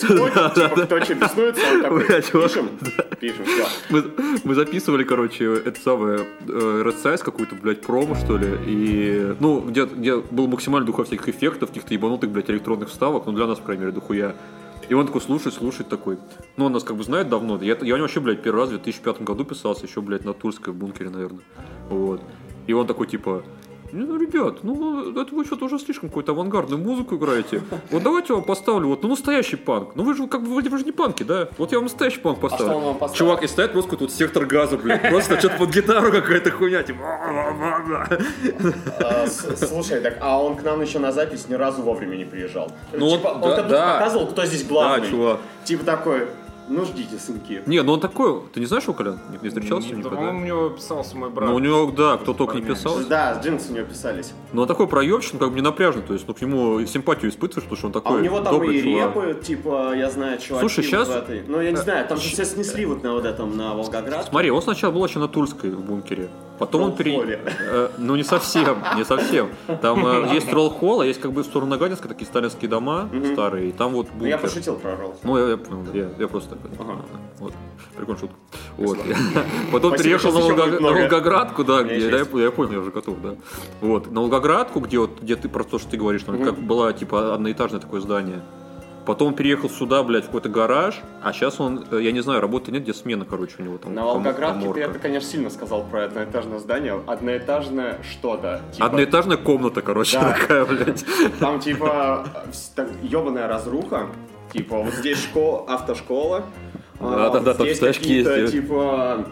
приходит, типа, кто что такой, чувак, пишем, пишем, все. Мы, мы записывали, короче, это самое, э, Red Size какую-то, блядь, промо, что ли, и, ну, где, где был максимально духа всяких эффектов, каких-то ебанутых, блядь, электронных вставок, ну, для нас, по крайней мере, дохуя. И он такой слушает, слушает такой. Ну, он нас как бы знает давно. Я, я у него вообще, блядь, первый раз в 2005 году писался, еще, блядь, на Тульской в бункере, наверное. Вот. И он такой, типа, ну, ребят, ну, это вы что-то уже слишком какую-то авангардную музыку играете. Вот давайте я вам поставлю вот, ну, настоящий панк. Ну, вы же, как бы, вы же не панки, да? Вот я вам настоящий панк поставлю. что он вам поставил? Чувак, и стоит просто вот сектор газа, блядь. Просто что-то под гитару какая-то хуйня, типа... А, Слушай, так, а он к нам еще на запись ни разу вовремя не приезжал. Ну, Типа, он да. показывал, кто здесь главный. Да, чувак. Типа такой, ну ждите, сынки. Не, ну он такой, ты не знаешь его, Колян? Не, не встречался Да, никогда? По-моему, у него писался мой брат. Ну, у него, да, кто только не писал. Да, с джинсы у него писались. Но он такой проебщик, ну, как бы не напряжный, то есть, ну, к нему симпатию испытываешь, потому что он А такой у него там и чувак. репы, типа, я знаю, чуваки Слушай, в этой. Ну, я не знаю, там же все снесли вот на вот этом, на Волгоград. Смотри, он сначала был еще на Тульской в бункере. Потом он. Тролл-холле. Э, ну, не совсем, не совсем. Там э, есть тролл-холл, а есть как бы в сторону Нагатинска такие сталинские дома старые, и там вот Ну, я пошутил про ролл. Ну, я, я понял, я, я просто так. Ага. Вот. Прикольная шутка. Вот. Потом переехал на. Волгоградку, да, где, да, есть. я, я понял, я уже готов, да. Вот. На Волгоградку, где вот, где ты про то, что ты говоришь, там, как была, типа, одноэтажное такое здание. Потом переехал сюда, блядь, в какой-то гараж, а сейчас он, э, я не знаю, работы нет, где смена, короче, у него там. На Волгоградке ты это, конечно, сильно сказал про одноэтажное здание. Одноэтажное что-то. Типа, Одноэтажная комната, короче, Да. такая, блядь. Там, типа, ебаная разруха. Типа, вот здесь школа, автошкола. а, Да-да-да, там здесь какие-то, да. типа,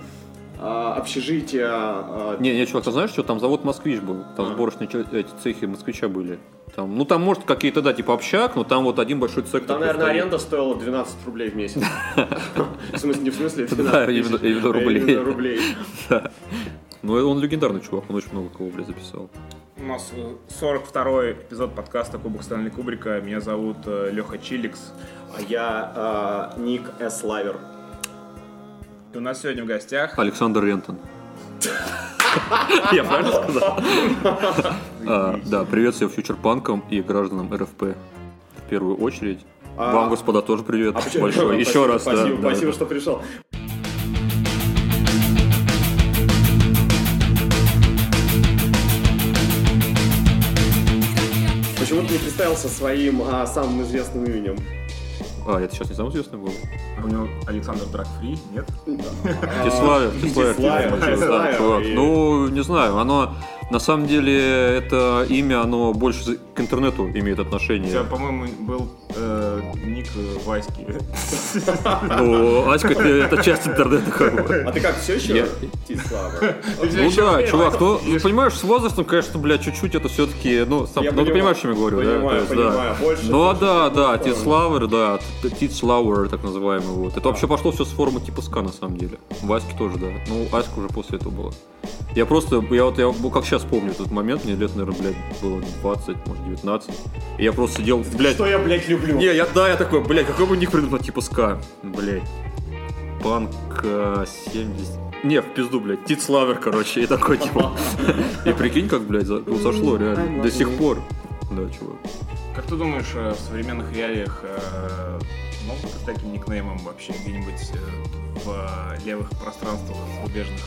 общежития. а, Не, не, чувак, ты знаешь, что там завод «Москвич» был? Там А. сборочные эти цехи «Москвича» были. Там, ну, там, может, какие-то, да, типа общак, но там вот один большой цех. Там, наверное, стоит. аренда стоила 12 рублей в месяц. В смысле, не в смысле 12 Да, именно- тысяч, именно а рублей. Ну, он легендарный чувак, он очень много кого, блядь, записал. У нас э, 42-й эпизод подкаста Кубок Стэнли Кубрика. Меня зовут э, Леха Чиликс. А я а, Ник С. Лавер. У нас сегодня в гостях Александр Рентон. Я правильно сказал? А, Да, привет всем фьючерпанкам и гражданам РФП. В первую очередь. А- Вам, господа, тоже привет А большой. Еще раз, Спасибо, что пришел. Почему ты не представился своим а, самым известным именем? А, это сейчас не самый известный был? у него Александр Драгфри, нет? Тиславер, Тиславер, Ну, не знаю, оно на самом деле это имя, оно больше к интернету имеет У тебя, отношение. по-моему, был э, ник э, Васьки. Ну, Аська это, часть интернета как бы. А ты как, все еще? Ну да, чувак, ну, ну, понимаешь, с возрастом, конечно, блядь, чуть-чуть это все-таки, ну, ну, ты понимаешь, о чем я говорю, да? понимаю, понимаю. Больше Ну, а да, да. Титславер, да, Т- Титслауэр, так называемый, вот. Это вообще пошло все с форума типа СКА, на самом деле. Васьки тоже, да. Ну, Аська уже после этого была. Я просто, я вот, я ну, как сейчас помню этот момент, мне лет, наверное, блядь, было 20, может, 19. И я просто сидел, блядь, Что я, блядь, люблю? Не, я, да, я такой, блядь, какой бы ник придумал, типа ска, блядь. Панк э, 70... Не, в пизду, блядь, Титславер, короче, и такой, типа. И прикинь, как, блядь, за- ну, зашло реально. До сих пор. Да, чувак. Как ты думаешь, э, в современных реалиях могут быть таким никнеймом вообще где-нибудь э, в э, левых пространствах зарубежных?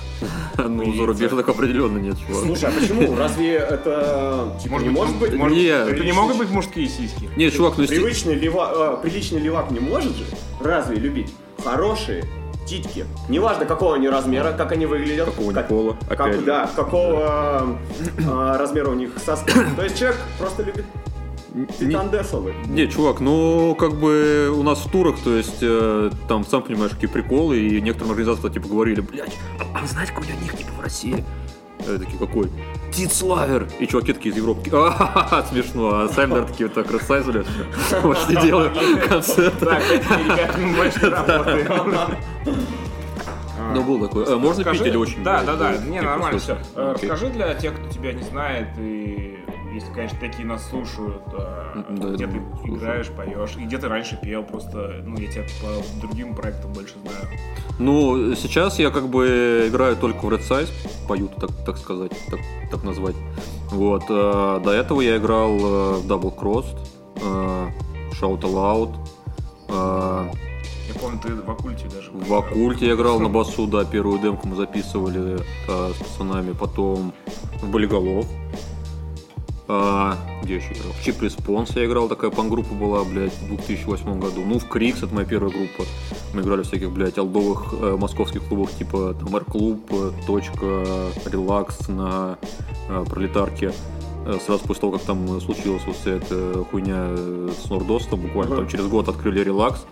Ну, зарубежных определенно нет, чувак. Слушай, а почему? Разве это типа, не может быть? может- Нет. это не могут быть мужские сиськи? Не, чувак, ну, если... Привычный лева, э, приличный левак не может же разве любить хорошие титьки? Неважно, какого они размера, как они выглядят. Какого как, пола, как- опять же. да, какого э, размера у них соски. То есть человек просто любит титандесовые. Не, чувак, ну, как бы у нас в турах, то есть, э, там, сам понимаешь, какие приколы, и некоторым организаторам, типа, говорили, блядь, а, а знаете, какой у ник, типа, в России? Я такие, какой? Титславер! И чуваки такие из Европы, «А-ха-ха, смешно, а сами, наверное, такие так рассайзали, вот что делаю концерт. Так, больше работаем. Ну, был такой. Э, Можно пить или очень? Да, да, да. Не, нормально все. окей. Расскажи для тех, кто тебя не знает, и если, конечно, такие нас слушают, э, Да, где ты думаю, слушают. играешь, поешь, и где ты раньше пел, просто, ну, я тебя по другим проектам больше знаю. Ну, сейчас я как бы играю только в Red Size, пою, так, так сказать, так, так назвать. Вот. э, До этого я играл э, в Double Crossed, э, Shout Aloud, э, Я помню, ты в оккульте даже. В Оккульте я играл на басу, да, первую демку мы записывали э, с пацанами, потом в Болиголов. А, где еще играл? В Чип Респонс я играл, такая пан-группа была, блядь, в 2008 году. Ну, в Крикс, это моя первая группа. Мы играли в всяких, блядь, алдовых э, московских клубах, типа там Р-клуб, э, Точка, Релакс на э, Пролетарке. Э, Сразу после того, как там э, случилась вот вся эта хуйня с Нордостом, буквально там через год открыли Релакс.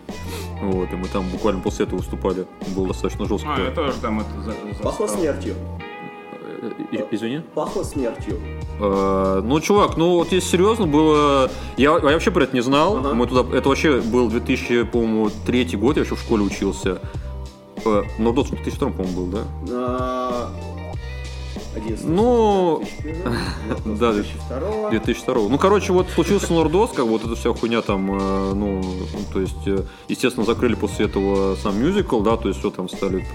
Вот, и мы там буквально после этого выступали. Было достаточно жестко. А, я тоже там это за, за- Пахло смертью. Извини? Пахло смертью. Э, Ну, чувак, ну вот если серьезно было... Я, я вообще про это не знал. Ага. Мы туда... Это вообще был 2000, по-моему, третий год, я еще в школе учился. Э, Нордос в 2002, по-моему, был, да? А, 11 Ну, 2001, да, 2002. 2002. Ну, короче, вот случился Нордос, как вот эта вся хуйня там, э, ну, то есть, естественно, закрыли после этого сам мюзикл, да, то есть все там стали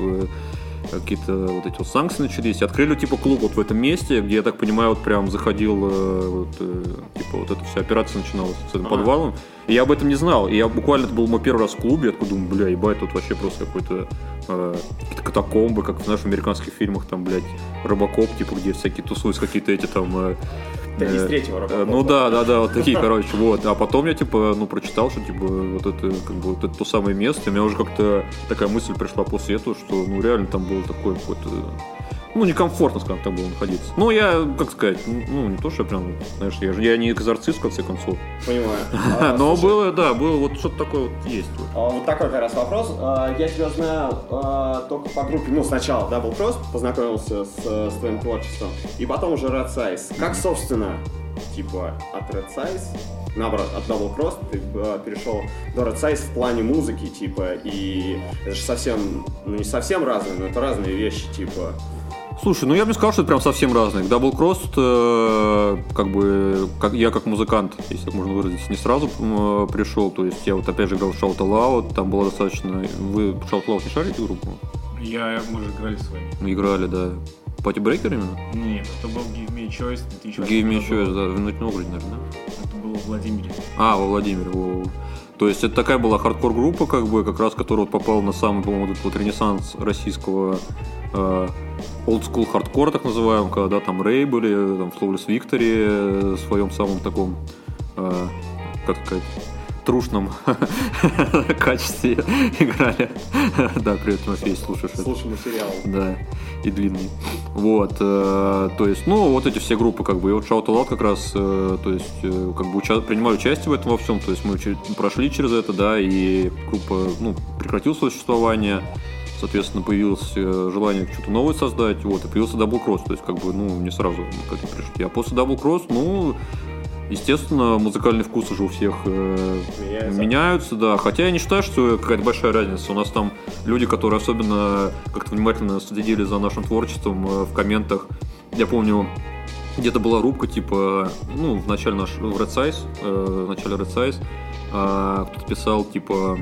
какие-то вот эти вот санкции начались, открыли типа клуб вот в этом месте, где, я так понимаю, вот прям заходил, э, вот, э, типа вот эта вся операция начиналась с этим Ага. подвалом, и я об этом не знал, и я буквально, это был мой первый раз в клубе, я такой думаю, бля, ебать, тут вообще просто какой-то э, какие-то катакомбы, как в наших американских фильмах, там, блядь, Робокоп, типа, где всякие тусуются какие-то эти там... э, из э, третьего Э, Робокопа. Ну да, да, да, вот такие, короче, вот. А потом я, типа, ну, прочитал, что, типа, вот это, как бы, вот это то самое место. И у меня уже как-то такая мысль пришла после этого, что, ну, реально там было такое какое-то... Ну, некомфортно, скажем так, было находиться. Ну, я, как сказать, ну, не то, что я прям, знаешь, я, же- я не экзорцист, в конце концов. Понимаю. А, Но слушай, было, да, было вот что-то такое вот есть. вот. а, Вот такой как раз вопрос. А, Я тебя знаю а, только по группе, ну, сначала Double Cross, познакомился с, с твоим творчеством, и потом уже Red Size. Как, собственно, типа, от Red Size, наоборот, от Double Cross ты а, перешел до Red Size в плане музыки, типа, и это же совсем, ну, не совсем разные, но это разные вещи, типа. Слушай, ну я бы не сказал, что это прям совсем разные. К Double Cross, э, как бы, как, я как музыкант, если так можно выразиться, не сразу м, пришел. То есть я вот опять же играл в Shout Loud, там было достаточно... Вы Shout Loud не шарите группу? Я, мы же играли с вами. Мы играли, да. Пати Брейкер именно? Нет, это был Give Me a Choice 2008 Give Me году. Choice, да, в Нижнем Новгороде, наверное, да? Это было в Владимире. А, во Владимире, во, во. То есть это такая была хардкор-группа, как бы, как раз которая вот попала на самый, по-моему, этот вот ренессанс российского э, school хардкора, так называемого, когда там Рэй были, там Flawless Victory э, в своем самом таком, э, как сказать, трушном качестве играли. Да, привет, Тимофей, слушаешь. Слушай материал. Да, и длинный. Вот, э, то есть, ну, вот эти все группы, как бы, и вот Shout Aloud как раз, э, то есть, э, как бы уча- принимали участие в этом во всем, то есть мы прошли через это, да, и группа, ну, прекратила свое существование, соответственно, появилось э, желание что-то новое создать, вот, и появился Double Cross, то есть, как бы, ну, не сразу к этому пришли. А после Double Cross, ну, естественно, музыкальный вкус уже у всех э, меняются, да. Хотя я не считаю, что какая-то большая разница. У нас там люди, которые особенно как-то внимательно следили за нашим творчеством э, в комментах. Я помню, где-то была рубка, типа, ну, в начале наш в Red Size, э, в начале Red Size, а, кто-то писал, типа,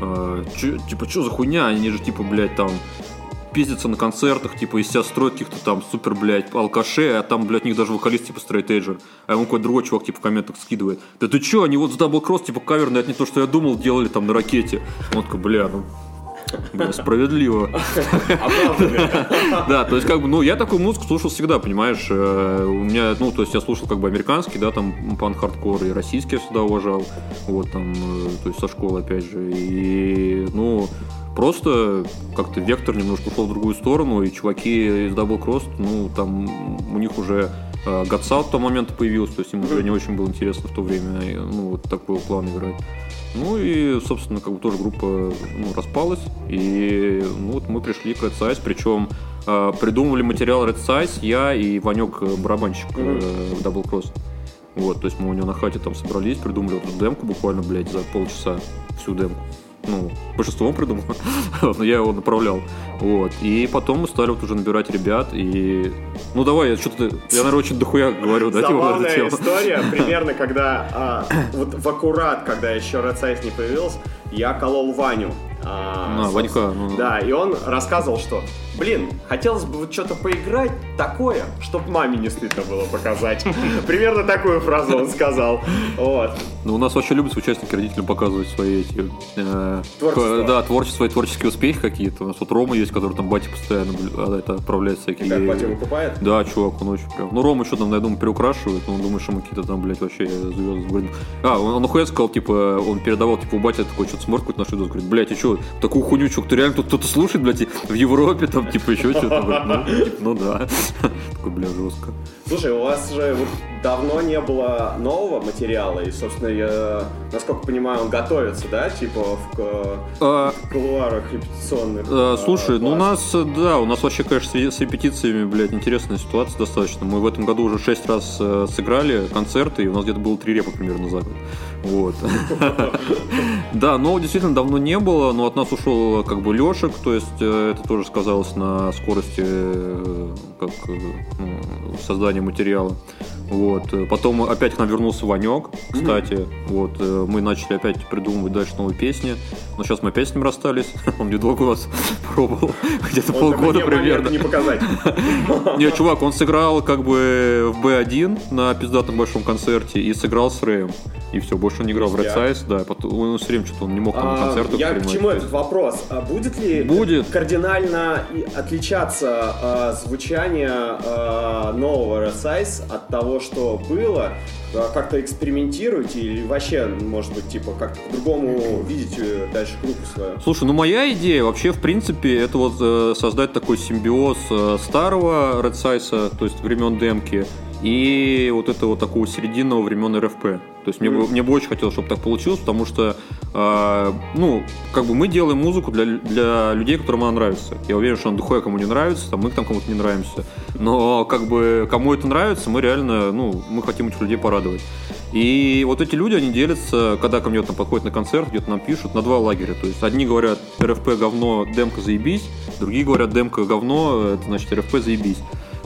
э, «Чё- типа, что за хуйня, они же, типа, блядь, там, пиздятся на концертах, типа, из себя строят каких-то там супер, блядь, алкашей, а там, блядь, у них даже вокалист, типа, стрейтейджер. А ему какой-то другой чувак, типа, в комментах скидывает. Да ты чё, они вот с Double Cross, типа, каверный, это не то, что я думал, делали там на ракете. Он такой, бля, ну, справедливо. Да, то есть, как бы, ну, я такую музыку слушал всегда, понимаешь, э, у меня, ну, то есть, я слушал, как бы, американский, да, там, панк-хардкор, и российский я всегда уважал, вот, там, э, то есть, со школы, опять же, и, ну, просто как-то вектор немножко ушел в другую сторону, и чуваки из Double Cross, ну, там, у них уже э, Guts Out в тот момент появился, то есть, им уже не очень было интересно в то время, ну, вот такой панк играть. Ну и, собственно, как бы тоже группа ну, распалась. И ну, вот мы пришли к Red Size. Причем э, придумывали материал Red Size я и Ванек э, барабанщик э, в Double Cross. Вот, то есть мы у него на хате там собрались, придумали вот эту демку буквально, блядь, за полчаса всю демку. Ну, большинство он придумал, но я его направлял. Вот. И потом мы стали вот уже набирать ребят, и... Ну, давай, я что-то... Я, наверное, очень дохуя говорю, да, типа, Забавная история, примерно когда, а, вот в аккурат, когда еще Red Size не появился, я колол Ваню а, собственно. Ванька, ну. Да, и он рассказывал, что, блин, хотелось бы вот что-то поиграть такое, чтоб маме не стыдно было показать. Примерно такую фразу он сказал. Вот. Ну, у нас вообще любят участники родителям показывать свои эти... э, Творчество. Да, творчество, свои творческие успехи какие-то. У нас вот Рома есть, который там батя постоянно а, это, отправляет всякие... И как батя выкупает? Да, чувак, он очень прям. Ну, Рома что там, я думаю, приукрашивает, он думает, что мы какие-то там, блядь, вообще звезды. А, он, он сказал, типа, он передавал, типа, у батя такой что-то смотрит какой-то наш видос, говорит, блядь, и что, такую хуйню, что, кто реально тут кто-то слушает, блядь, в Европе там, типа, еще что-то. Ну, типа, ну да. Такой, бля, жестко. Слушай, у вас же давно не было нового материала, и, собственно, я, насколько понимаю, он готовится, да, типа в А, кулуарах репетиционных? А, Слушай, ну у нас, да, у нас вообще, конечно, с репетициями, блядь, интересная ситуация достаточно. Мы в этом году уже шесть раз э, сыграли концерты, и у нас где-то было три репа примерно за год. Вот. Да, но действительно давно не было, но от нас ушел как бы Лешек, то есть это тоже сказалось на скорости как ну, создания материала. Вот. Потом опять к нам вернулся Ванек, кстати. Вот. э, Мы начали опять придумывать дальше новые песни. Но сейчас мы опять с ним расстались. Он недолго у нас пробовал. Где-то Он полгода «Не, момент примерно. Не показать. Не, чувак, он сыграл как бы в Б1 на пиздатом большом концерте и сыграл с Рэем. И все, больше он не играл в Red. Size, да, потом, он все время что-то он не мог там А, концертах Я к принимать. чему этот вопрос? А будет ли Будет. кардинально отличаться а, звучание а, нового Red Size от того, что было? А, Как-то экспериментируете или вообще, может быть, типа, как-то по-другому видите дальше группу свою? Слушай, ну моя идея вообще, в принципе, это вот э, создать такой симбиоз э, старого Red Size, то есть времен демки, и вот этого такого серединного времен РФП. То есть мне, бы, мне бы очень хотелось, чтобы так получилось, потому что, э, ну, как бы мы делаем музыку для, для людей, которым она нравится. Я уверен, что она дохуя кому не нравится, там мы там кому-то не нравимся. Но как бы кому это нравится, мы реально, ну, мы хотим этих людей порадовать. И вот эти люди, они делятся, когда ко мне там подходят на концерт, где-то нам пишут, на два лагеря. То есть одни говорят, РФП говно, демка заебись, другие говорят, демка говно, это значит РФП заебись.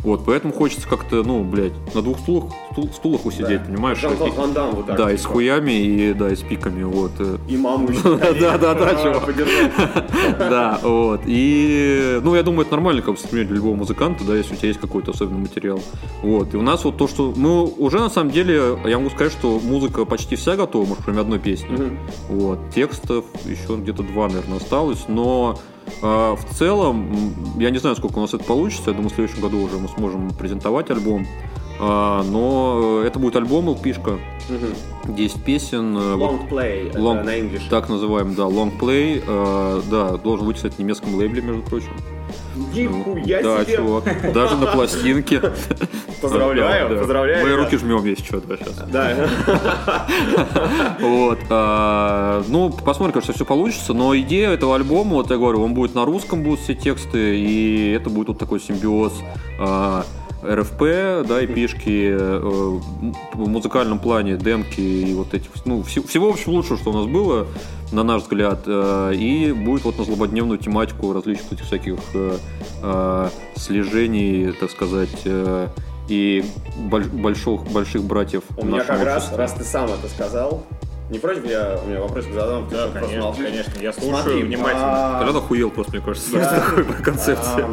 Вот, поэтому хочется как-то, ну, блядь, на двух стулах, стул- стулах усидеть, Да. понимаешь? Жан-Клод Ван вот так. да, и с типа. хуями, и да, и с пиками, вот. э. И маму еще. Да-да-да, А, чувак. поддержать. Да, вот. И, ну, я думаю, это нормально, как бы, для любого музыканта, да, если у тебя есть какой-то особенный материал. Вот. И у нас вот то, что мы уже, на самом деле, я могу сказать, что музыка почти вся готова, может, кроме одной песни. Вот. Текстов еще где-то два, наверное, осталось, но э, в целом, я не знаю, сколько у нас это получится, я думаю, в следующем году уже мы сможем презентовать альбом. А, но это будет альбом LP-шка, Мгм. 10 песен. э, вот Long play Long- на English. так называем, да, long play, э, да, должен выйти, кстати, в немецком лейбле, между прочим. Нихуя да, себе! чувак, даже на пластинке. Поздравляю, Да, да. поздравляю. Мы руки жмем, если что, да, сейчас. Да. Вот. а, Ну, посмотрим, кажется, все получится. Но идея этого альбома, вот я говорю, он будет на русском, будут все тексты, и это будет вот такой симбиоз а, РФП, да, и пишки э, в музыкальном плане, демки и вот эти, ну, вс- всего, в общем, лучшего, что у нас было, на наш взгляд, э, и будет вот на злободневную тематику различных этих всяких э, э, слежений, так сказать, э, и больш- больших, больших братьев У меня как раз, обществе. раз ты сам это сказал, не против, я у меня вопросик задам, ты Да, конечно, конечно, я слушаю Смотри, внимательно. а, Толян охуел просто, мне кажется, с такой концепцией.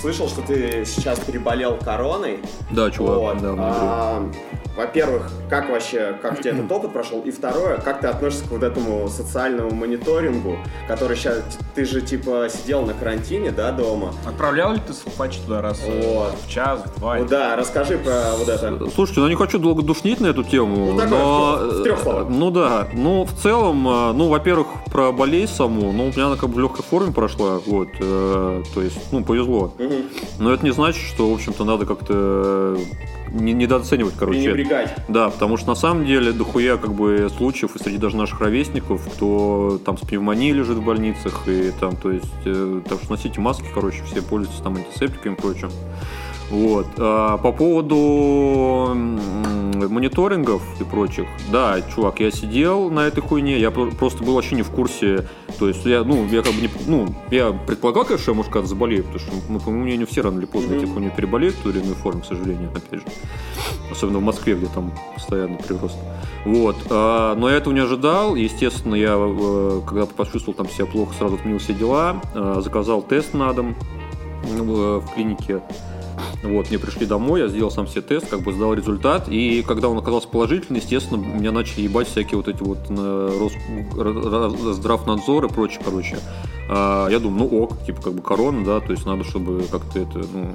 Слышал, что ты сейчас переболел короной. Да, чувак, Вот. да, А, Во-первых, как вообще, как у тебя этот опыт прошел? И второе, как ты относишься к вот этому социальному мониторингу, который сейчас, ты же типа сидел на карантине, да, дома? Отправлял ли ты патч туда раз Вот. в час, в два? Ну да, расскажи про вот это. Слушайте, ну не хочу долго душнить на эту тему, Ну, такое, но... в трех словах. Ну да, ну в целом, э, ну, во-первых, про болезнь саму, ну, у меня она как бы в легкой форме прошла, вот, э, то есть, ну, повезло. Но это не значит, что, в общем-то, надо как-то не- недооценивать, короче. Пренебрегать. Да, потому что на самом деле дохуя как бы случаев и среди даже наших ровесников, кто там с пневмонией лежит в больницах и там, то есть, э, так что носите маски, короче, все пользуйтесь там антисептиками и прочим. Вот. А по поводу мониторингов и прочих, да, чувак, я сидел на этой хуйне, я про- просто был вообще не в курсе, то есть я, ну, я как бы не, ну, я предполагал, конечно, что я, может, когда заболею, потому что, ну, по моему мнению, все рано или поздно Мгм. эти хуйни переболеют в той или иной форме, к сожалению, опять же. Особенно в Москве, где там постоянный прирост. Вот. а, но я этого не ожидал. Естественно, я, э, когда почувствовал там себя плохо, сразу отменил все дела. э, Заказал тест на дом э, в клинике. Вот, мне пришли домой, я сделал сам себе тест, как бы сдал результат, и когда он оказался положительный, естественно, меня начали ебать всякие вот эти вот э, Рос- Ра- Ра- здравнадзор и прочее, короче. А, я думаю, ну ок, типа как бы корона, да, то есть надо, чтобы как-то это, ну,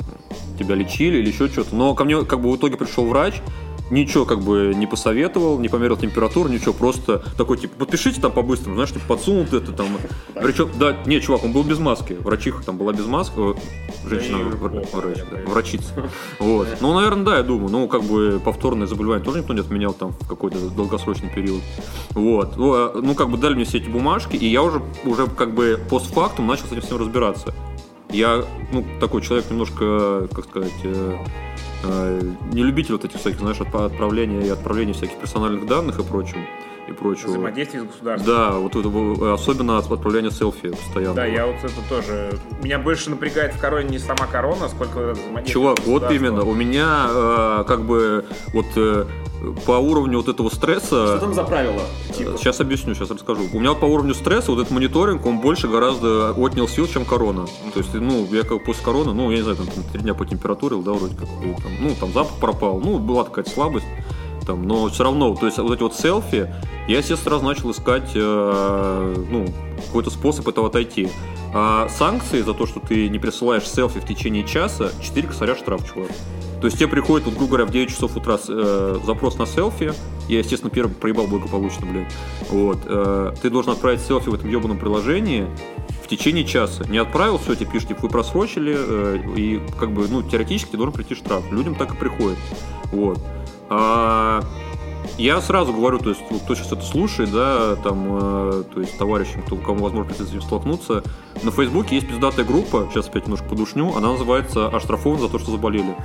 тебя лечили или еще что-то. Но ко мне как бы в итоге пришел врач, ничего как бы не посоветовал, не померил температуру, ничего, просто такой, типа, подпишите там по-быстрому, знаешь, типа, подсунут это там. Причем, да, не, чувак, он был без маски, врачиха там была без маски, э, женщина, врач, да, врачица. Вот. Ну, наверное, да, я думаю, ну, как бы повторное заболевание тоже никто не отменял там в какой-то долгосрочный период. Вот. Ну, а, Ну, как бы дали мне все эти бумажки, и я уже, уже как бы постфактум начал с этим всем разбираться. Я, ну, такой человек немножко, как сказать, э, не любитель вот этих всяких, знаешь, отправления и отправления всяких персональных данных и прочего. И прочего. Взаимодействие с государством. Да, вот это особенно от отправления селфи постоянно. Да, я вот это тоже... Меня больше напрягает в короне не сама корона, сколько это взаимодействие Чувак, с вот именно. У меня э, как бы вот э, по уровню вот этого Что стресса. там за правило? Типа, Сейчас объясню, сейчас расскажу. У меня вот по уровню стресса вот этот мониторинг, он больше гораздо отнял сил, чем корона. То есть, ну, я как бы после короны, ну, я не знаю, там, там три дня по температуре, да, вроде как, и там, ну, там запах пропал, ну, была такая слабость, там, но все равно, то есть, вот эти вот селфи, я, естественно, сразу начал искать, э, ну, какой-то способ этого отойти. А санкции за то, что ты не присылаешь селфи в течение часа, 4 косаря штраф, чувак. То есть тебе приходит, вот, грубо говоря, в 9 часов утра э, запрос на селфи. Я, естественно, первый проебал благополучно, блядь. Вот. э, ты должен отправить селфи в этом ебаном приложении в течение часа. Не отправил, все, тебе пишут, типа, вы просрочили, э, и как бы, ну, теоретически должен прийти штраф. Людям так и приходит. Вот. А, я сразу говорю, то есть, кто сейчас это слушает, да, там, э, то есть, товарищам, кто, кому возможно с этим столкнуться, на Фейсбуке есть пиздатая группа, сейчас опять немножко подушню, она называется «Оштрафован за то, что заболели».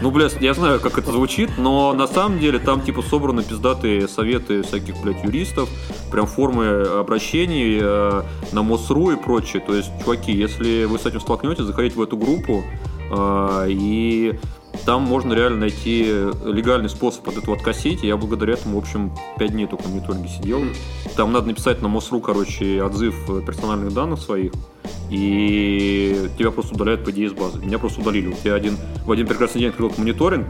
Ну, блядь, я знаю, как это звучит, но на самом деле там, типа, собраны пиздатые советы всяких, блядь, юристов, прям формы обращений э, на МОСРУ и прочее. То есть, чуваки, если вы с этим столкнетесь, заходите в эту группу, э, и там можно реально найти легальный способ от этого откосить. И я благодаря этому, в общем, 5 дней только в мониторинге сидел. Там надо написать на МОСРУ, короче, отзыв э, персональных данных своих, и тебя просто удаляют, по идее, из базы. Меня просто удалили. Вот я один, в один прекрасный день открыл мониторинг,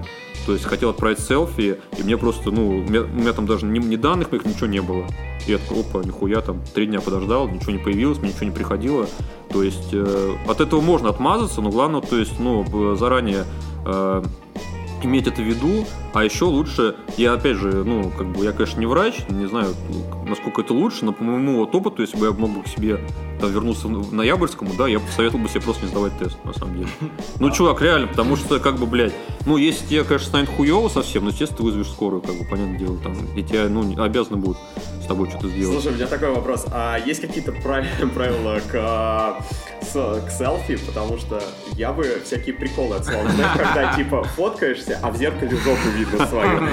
то есть хотел отправить селфи, и мне просто, ну, у меня, у меня там даже ни, ни данных моих, ничего не было. И я такой, опа, нихуя, там, три дня подождал, ничего не появилось, мне ничего не приходило. То есть э, от этого можно отмазаться, но главное, то есть, ну, заранее э, иметь это в виду, а еще лучше, я опять же, ну, как бы, я, конечно, не врач, не знаю, насколько это лучше, но по моему вот опыту, если бы я мог бы к себе там, вернуться в ноябрьскому, да, я посоветовал бы себе просто не сдавать тест, на самом деле. Ну, чувак, реально, потому что, как бы, блядь, ну, если тебе, конечно, станет хуево совсем, но, естественно, ты вызовешь скорую, как бы, понятное дело, там, и тебя, ну, обязаны будут с тобой что-то сделать. Слушай, у меня такой вопрос. А есть какие-то прав- правила к, а, к селфи? Потому что я бы всякие приколы отслал. Когда типа фоткаешься, а в зеркале жопу видно свою.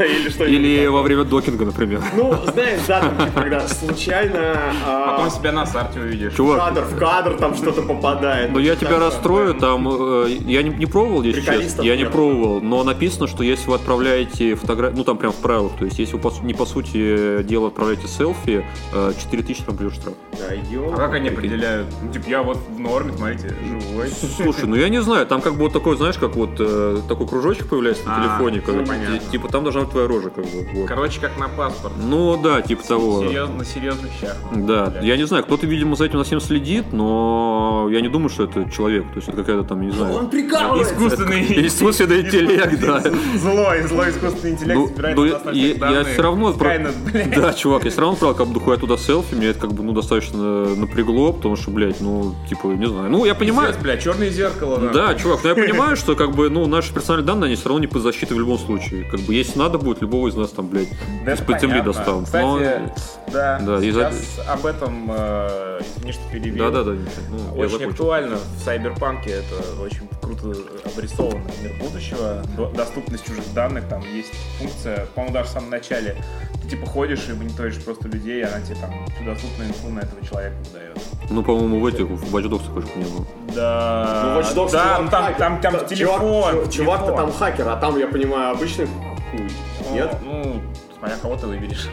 Или что-нибудь. Или во время докинга, например. Ну, знаешь, да, там, типа, когда случайно а, Потом себя на старте увидишь. в Чувак, кадр, в кадр там что-то попадает. Ну я тебя расстрою, там э, я не, пробовал, если честно, я не пробовал, но написано, что если вы отправляете фотографию, ну там прям в правилах, то есть если вы не по сути дела отправляете селфи, э, 4000 там придет штраф. Да. А как они определяют? Ну, типа, я вот в норме, смотрите, живой. Слушай, ну я не знаю, там как бы вот такой, знаешь, как вот э, такой кружочек появляется на А, телефоне, как, ну, понятно. ти- типа там должна быть твоя рожа, как бы. Вот. Короче, как на паспорт. Ну да, типа того. Серьезно, на серьезных щах. Да, Блядь. я не знаю, кто-то, видимо, за этим на всем следит, но я не думаю, что это человек, то есть это какая-то там, не знаю. Он прикалывается. Искусственный... Искусственный интеллект, да. Злой, злой искусственный интеллект Ну, собирает ну, я, я все равно... Скайнет. Да, чувак, я все равно отправил как бы дохуя туда селфи, меня это как бы, ну, достаточно напрягло, потому что, блядь, ну, типа, не знаю. Ну, я понимаю... Пиздец, бля, черное зеркало. нахуй. Да, чувак, но я понимаю, что как бы, ну, наши персональные данные, они все равно не под защитой в любом случае. Как бы, если надо будет, любого из нас там, блядь, Да, из-под земли достанут. Кстати, Но- да, Да, и за- сейчас об этом, э, извини, что перебил. Да-да-да. Ну, Очень актуально в Сайберпанке, это очень круто обрисовано мир будущего, до- доступность чужих данных, там есть функция, по-моему, даже в самом начале, ты типа ходишь и мониторишь просто людей, и она тебе там всю доступную инфу на этого человека выдает. Ну, по-моему, в этих, в Watch Dogs такой же не было. Да, Ну, Watch Dogs, да, там там, там, там Та- телефон. чувак- Чувак-то телефон. там хакер, а там, я понимаю, обычный хуй. Ну, Нет? Ну, смотря кого ты выберешь.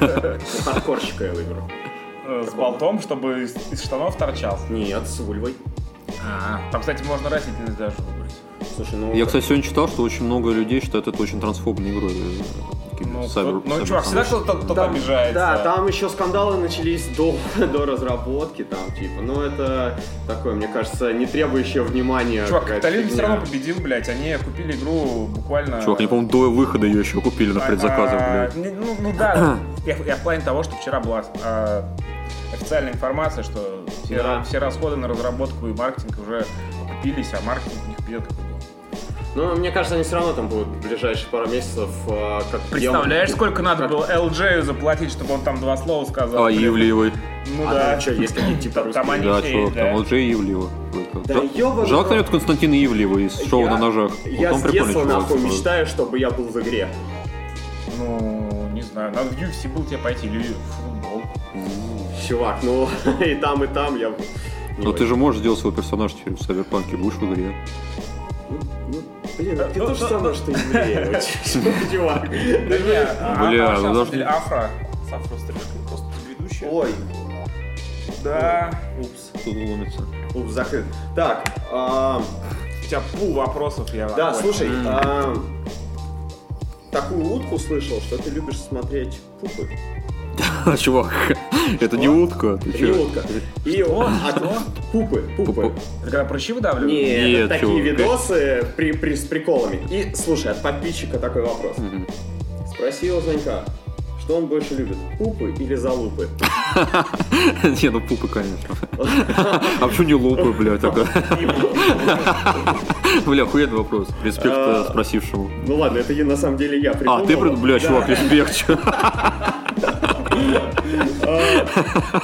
Хардкорщика я выберу. С болтом, чтобы из, штанов торчал. Нет, с Ульвой. А, там, кстати, можно растительность даже выбрать. Слушай, ну... Я, кстати, сегодня читал, что очень много людей считают это очень трансфобной игрой. Ну, ну, чувак, всегда кто-то Там- обижается. Да, там еще скандалы начались до, до разработки, там, типа, ну, это такое, мне кажется, не требующее внимания. Чувак, капитализм все равно победил, блядь. Они купили игру буквально... Чувак, они, по-моему, до выхода ее еще купили на А, предзаказах, а, блядь. Ну, ну да, я, я в плане того, что вчера была а, официальная информация, что все, Да. все расходы на разработку и маркетинг уже окупились, а маркетинг у них пьет какой был. Ну, мне кажется, они все равно там будут в ближайшие пару месяцев а, как Представляешь, демо- сколько надо как- было LJ заплатить, чтобы он там два слова сказал? А? Ивлеевой. Ну А да. там что, есть какие-то типа Там- там русские? они- Да, все чувак, есть, там да. вот Джей Ивлеева. Да Жалко рот. нет Константина Ивлеева из шоу Я- на ножах. Вот Я он с детства чувак, нахуй типа. мечтаю, чтобы я был в игре. Ну, не знаю, надо в UFC был тебе пойти или в футбол. Чувак, ну и там, и там я... не Но ты же можешь сделать свой персонаж теперь в Сайберпанке, будешь в игре. Ну, Блин, это то же самое, что евреи. Чувак. Бля, а, ну на самом даже- деле афро. С афро-стрижкой просто ведущая. Ой, Да. упс. Тут ломится. Упс, закрыт. Так, У тебя пул вопросов, я да, слушай, такую утку слышал, что ты любишь смотреть пупы. А, чувак, это не утка. Ты Не утка. И от- Пупы, пупы. Пупы. Это когда прыщи выдавливают? Нет, такие видосы при, при- с приколами. И, слушай, от подписчика такой вопрос. Мгм. Спроси у Занька, что он больше любит, пупы или залупы? Не, ну пупы, конечно. А почему не лупы, блядь, тогда? Бля, охуенный вопрос. Респект э, А, спросившему. Ну ладно, это я, на самом деле я А, придумал. ты, прид- бля, чувак, респект.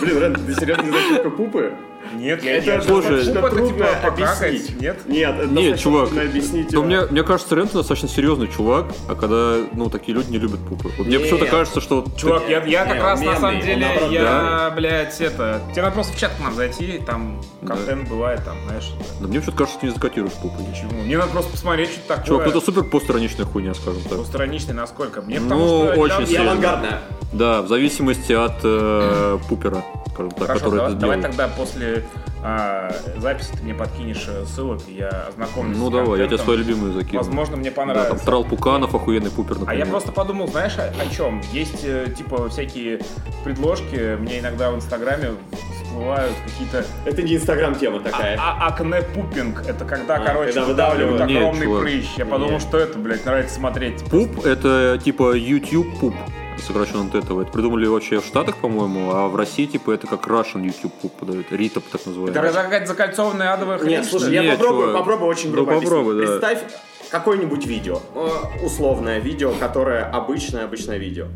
Блин, Рен, ты серьезно не знаешь, что пупы? Нет, я Это это трудно типа объяснить. нет? Нет, это Нет, чувак, объяснить. но мне, мне кажется, Рент достаточно серьезный чувак, а когда, ну, такие люди не любят пупы. Вот мне почему-то кажется, что... Чувак, я, я как раз на самом деле, я, блядь, это... Тебе надо просто в чат к нам зайти, там Да. контент бывает, там, знаешь, Да мне почему-то кажется, что ты не закатируешь пупы. ничего. Мне надо просто посмотреть, что такое. Чувак, это супер постраничная хуйня, скажем так. Двустраничный насколько? Мне Ну, потому что... очень сильно. Да, в зависимости от э, пупера, скажем так, Хорошо, который давай, это давай тогда после а, записи ты мне подкинешь э, ссылок, я ознакомлюсь Ну с давай, я тебе свои любимые закину. Возможно, мне Да, там понравится. Трал Пуканов, охуенный пупер, А например. я просто подумал, знаешь, о, о чем? Есть, э, типа, всякие предложки, мне иногда в Инстаграме всплывают какие-то Это не инстаграм-тема такая. а, акне пупинг. Это когда, А, короче, когда выдавливают. Нет, огромный чувак. прыщ. Я подумал, Нет. что это, блядь, нравится смотреть. Пуп — это типа YouTube пуп, сокращенно от этого. Это придумали вообще в Штатах, по-моему, а в России типа это как Russian YouTube подают. Ритоп так Это называется. какая-то закольцованная адовая хрень, Нет, слушай, я Нет, попробую, чувак. попробую очень Ну, грубо объяснить. попробуй, да. Представь какое-нибудь видео, э, условное видео, которое обычное-обычное видео.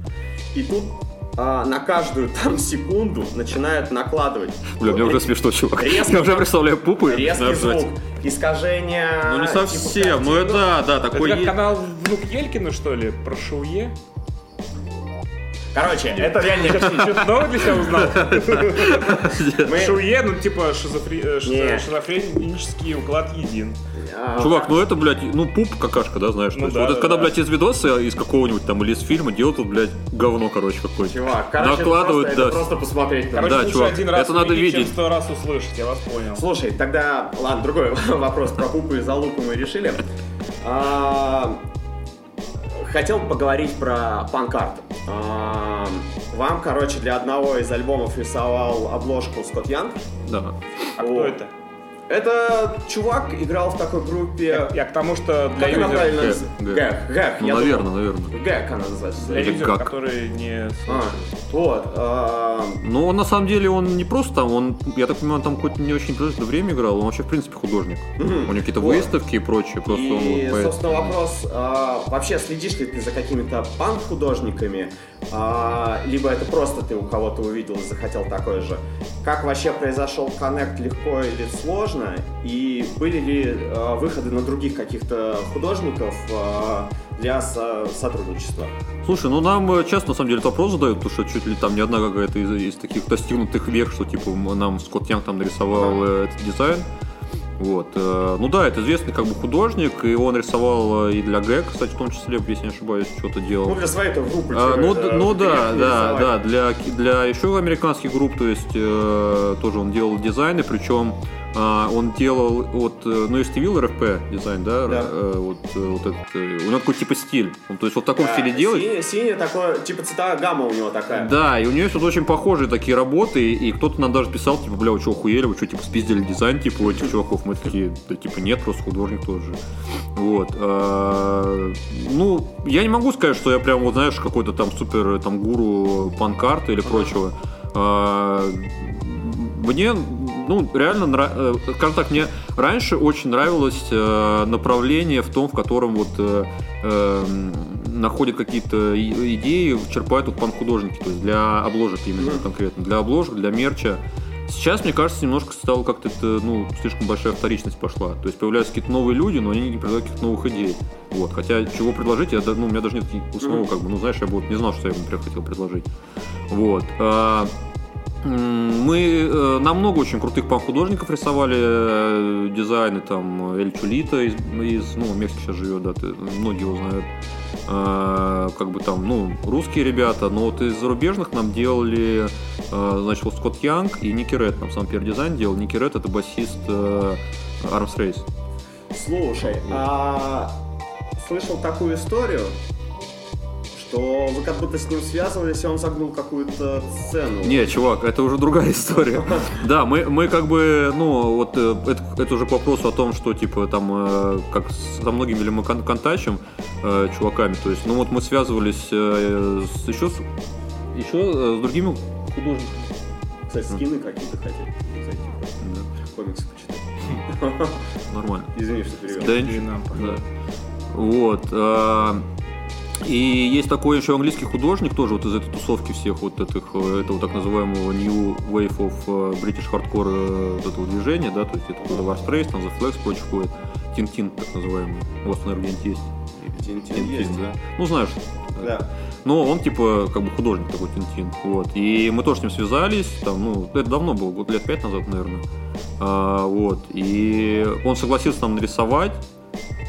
И тут а, на каждую там секунду начинают накладывать Бля, мне уже смешно, чувак. Резкий- Я уже представляю пупы. резкий звук, искажение... Ну не типа совсем, ну картинок. это, да, Это такой как есть. канал Внук Елькина, что ли, про Шуе? Короче, это реально... Что-то новое для себя узнал? Мы- Шуе, ну типа э, шизофренический уклад един. а, Чувак, ну это, блядь, ну пуп какашка, да, знаешь? Ну да, вот это да, когда, да. блядь, из видоса, из какого-нибудь там или из фильма делают, вот, блядь, говно, короче, какое-то. Чувак, короче, Накладывают, это да. просто, это просто посмотреть. Короче, Да, чувак, один раз это надо видеть. сто раз услышать, я вас понял. Слушай, тогда, ладно, другой вопрос про пупы и залупы мы решили. Хотел бы поговорить про панкарт. А, Вам, короче, для одного из альбомов рисовал обложку Скотт Янг. Да. А кто это? Это чувак играл в такой группе... Я к тому, что для Как она юзеров, правильно Гэг, называется? Гэг. Гэг, Гэг. Ну, я наверное, думал. наверное. Гэг она называется. для Или как? которые не А. Вот. а, Но он на самом деле, он не просто там, он, я так понимаю, он там хоть не очень продолжительное время играл, он вообще, в принципе, художник. У него какие-то Вот. выставки и прочее, просто он И, вот поэт. собственно, вопрос, а, вообще следишь ли ты за какими-то панк-художниками, а, либо это просто ты у кого-то увидел и захотел такой же? Как вообще произошел коннект, легко или сложно? И были ли а, выходы на других каких-то художников а, для со- сотрудничества? Слушай, ну нам э, часто на самом деле этот вопрос задают, потому что чуть ли там не одна какая-то из, из таких достигнутых век, что типа нам Скотт Янг там нарисовал э, этот дизайн. Вот. э, Ну да, это известный как бы художник, и он рисовал э, и для ГЭК, кстати, в том числе, если не ошибаюсь, что-то делал. Ну, для своей группы. А, чё ну, это, ну да, да, да, для, для еще американских групп, то есть э, тоже он делал дизайны, причем а, он делал вот, э, ну если видел РФП дизайн, да, Да. Э, вот, э, вот этот, у него такой типа стиль, он, то есть вот в таком Да, стиле делает. Синий, синий такой, типа цветовая гамма у него такая. Да, и у нее есть вот очень похожие такие работы, и кто-то нам даже писал, типа, бля, вы что, охуели, вы что, типа, спиздили дизайн, типа, у этих чуваков? Мы такие, да, типа, нет, просто художник тоже. Вот. а, Ну, я не могу сказать, что я прям, вот, знаешь, какой-то там супер, там, гуру панкарты или прочего. А, Мне, ну, реально, э, скажем так, мне раньше очень нравилось э, направление в том, в котором вот э, эм, находят какие-то идеи, черпают вот пан-художники, то есть для обложек именно конкретно, для обложек, для мерча. Сейчас, мне кажется, немножко стало как-то это, ну, слишком большая вторичность пошла. То есть появляются какие-то новые люди, но они не предлагают каких-то новых идей. Вот. Хотя чего предложить, я, ну, у меня даже нет Мгм. как бы, ну, знаешь, я бы вот не знал, что я бы, например, хотел предложить. Вот. А, Мы, э, нам много очень крутых пан-художников рисовали э, дизайны, там, Эль Чулита из, из, ну, в Мексике сейчас живет, да, ты- многие его знают. А, как бы там, ну, русские ребята, но вот из зарубежных нам делали, э, значит, вот Скотт Янг и Ники Ред, нам сам первый дизайн делал. Ники Ред это басист э, Arms Race. Слушай, а слышал такую историю, что вы как будто с ним связывались, и он загнул какую-то цену. Не, чувак, это уже другая история. Да, мы, мы как бы, ну, вот э, это, это уже к вопросу о том, что, типа, там, э, как со многими ли мы кон- контачим э, чуваками, то есть, ну, вот мы связывались э, с, еще, с, еще э, с другими художниками. Кстати, скины какие-то хотели зайти просто. Комиксы почитать. Нормально. Извини, что перевел. Да, Да. Вот. И есть такой еще английский художник, тоже вот из этой тусовки всех вот этих, э, этого так называемого New Wave of э, British Hardcore э, вот этого движения, да, то есть это куда Warstrace, там The Flex, прочее входит. Тинтин, так называемый. У вас, наверное, где-нибудь есть. Тинтин есть. да. Ну, знаешь. Да. Но он типа как бы художник такой Тинтин. Вот. И мы тоже с ним связались. Там, ну, это давно было, год лет пять назад, наверное. А, вот. И он согласился нам нарисовать.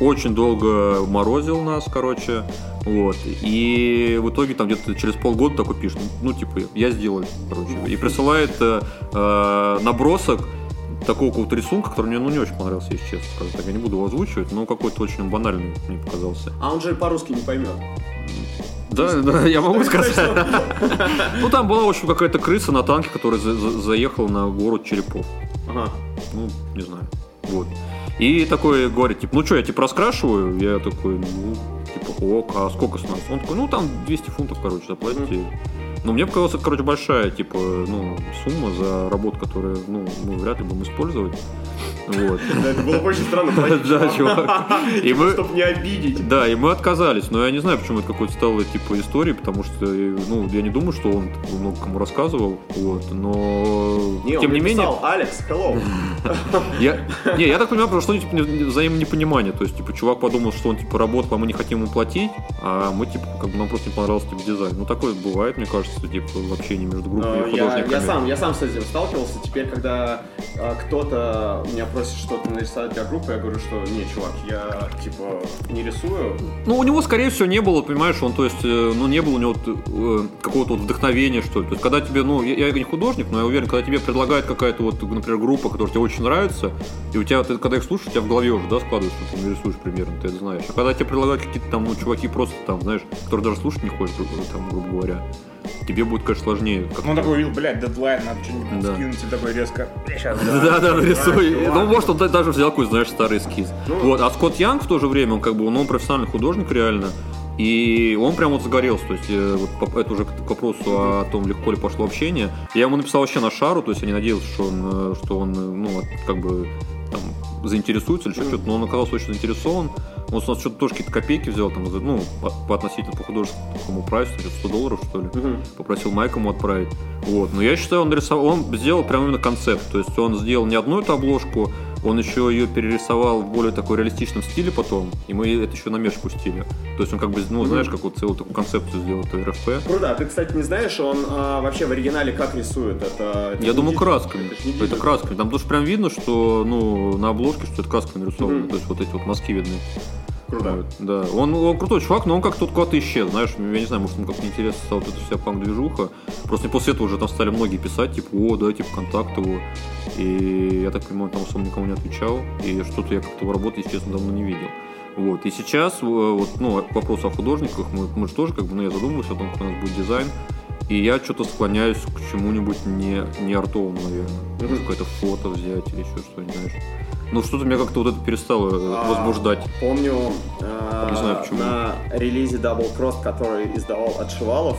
Очень долго морозил нас, короче. Вот. И в итоге там где-то через полгода такой пишет, ну, типа, я сделал, короче. И присылает э, э, набросок такого какого-то рисунка, который мне ну, не очень понравился, если честно скажу. Так я не буду его озвучивать, но какой-то очень банальный мне показался. А он же по-русски не поймет. Да, да, я могу сказать. Ну, там была, в общем, какая-то крыса на танке, которая за- за- заехала на город Черепов. Ага. Ну, не знаю. Вот. И такой говорит, типа, ну что, я типа раскрашиваю? Я такой, ну, типа, ок, а сколько с нас? Он такой, ну, там 200 фунтов, короче, заплатите. Ну, мне показалось, это, короче, большая, типа, ну, сумма за работу, которую, ну, мы вряд ли будем использовать. Вот. Да, это было бы очень странно. Да, чувак. И мы- Чтобы не обидеть. Да, и мы отказались, но я не знаю, почему это какой-то стало типа истории, потому что, ну, я не думаю, что он много кому рассказывал, вот, но Не, тем не менее, Алекс, hello. я, не, я так понимаю, потому что типа, не- взаимонепонимание, то есть, типа, чувак подумал, что он, типа, работал, а мы не хотим ему платить, а мы, типа, как бы нам просто не понравился, типа, дизайн. Ну, такое бывает, мне кажется, типа, в общении между группами Но и Я, художниками. я сам, я сам с этим сталкивался. Теперь, когда а, кто-то меня просит что-то нарисовать для группы, я говорю, что не, чувак, я типа не рисую. Ну, у него, скорее всего, не было, понимаешь, он, то есть, э, ну, не было у него э, какого-то вот вдохновения, что ли. То есть, когда тебе, ну, я, я не художник, но я уверен, когда тебе предлагает какая-то вот, например, группа, которая тебе очень нравится, и у тебя, ты, когда их слушаешь, у тебя в голове уже, да, складывается, что ты нарисуешь примерно, ты это знаешь. А когда тебе предлагают какие-то там, ну, чуваки просто там, знаешь, которые даже слушать не грубо- там, грубо говоря, тебе будет, конечно, сложнее. как-то. Ну, он такой увидел, блядь, дедлайн, надо что-нибудь Да. скинуть, и такой резко, сейчас, Да, да, нарисуй. чувак. Ну, может, он даже взял какой-то, знаешь, старый эскиз. Ну. Вот. А Скотт Янг в то же время, он как бы, ну, он профессиональный художник реально. И он прям вот загорелся, то есть э, вот это уже к вопросу о том, легко ли пошло общение. Я ему написал вообще на шару, то есть я не надеялся, что он, э, что он э, ну, как бы там, заинтересуется или что-то, но он оказался очень заинтересован. Он с нас что-то тоже какие-то копейки взял, там, ну, по, по относительно по художественному прайсу, что-то 100 долларов, что ли Мгм. попросил Майк ему отправить. Вот. Но я считаю, он нарисовал, он сделал прям именно концепт. То есть он сделал не одну эту обложку, он еще ее перерисовал в более такой реалистичном стиле потом, и мы это еще на мерч пустили. То есть он как бы, ну, знаешь, как вот целую такую концепцию сделал, это РФП. Круто, а ты, кстати, не знаешь, он а, вообще в оригинале как рисует? Это, это Я думаю, digital, красками. это Это красками. Там тоже прям видно, что ну, на обложке, что это красками нарисовано. Мгм. То есть вот эти вот мазки видны. Круто. Вот, да. Он, он крутой чувак, но он как-то вот куда-то исчез, знаешь, я не знаю, может, ему как-то интересно стала вот эта вся панк-движуха. Просто после этого уже там стали многие писать, типа, о, да, типа, контакт его. И я так понимаю, там особо никому не отвечал. И что-то я как-то работы, если честно, давно не видел. Вот. И сейчас, э, вот, ну, к вопросу о художниках, мы, мы же тоже, как бы, ну, я задумываюсь о том, как у нас будет дизайн. И я что-то склоняюсь к чему-нибудь не, не артовому, наверное. Может, какое-то фото взять или еще что-нибудь, знаешь. Ну, что-то меня как-то вот это перестало э, А, возбуждать. Помню, а, Не знаю, почему. на релизе Double Cross, который издавал от Шивалов,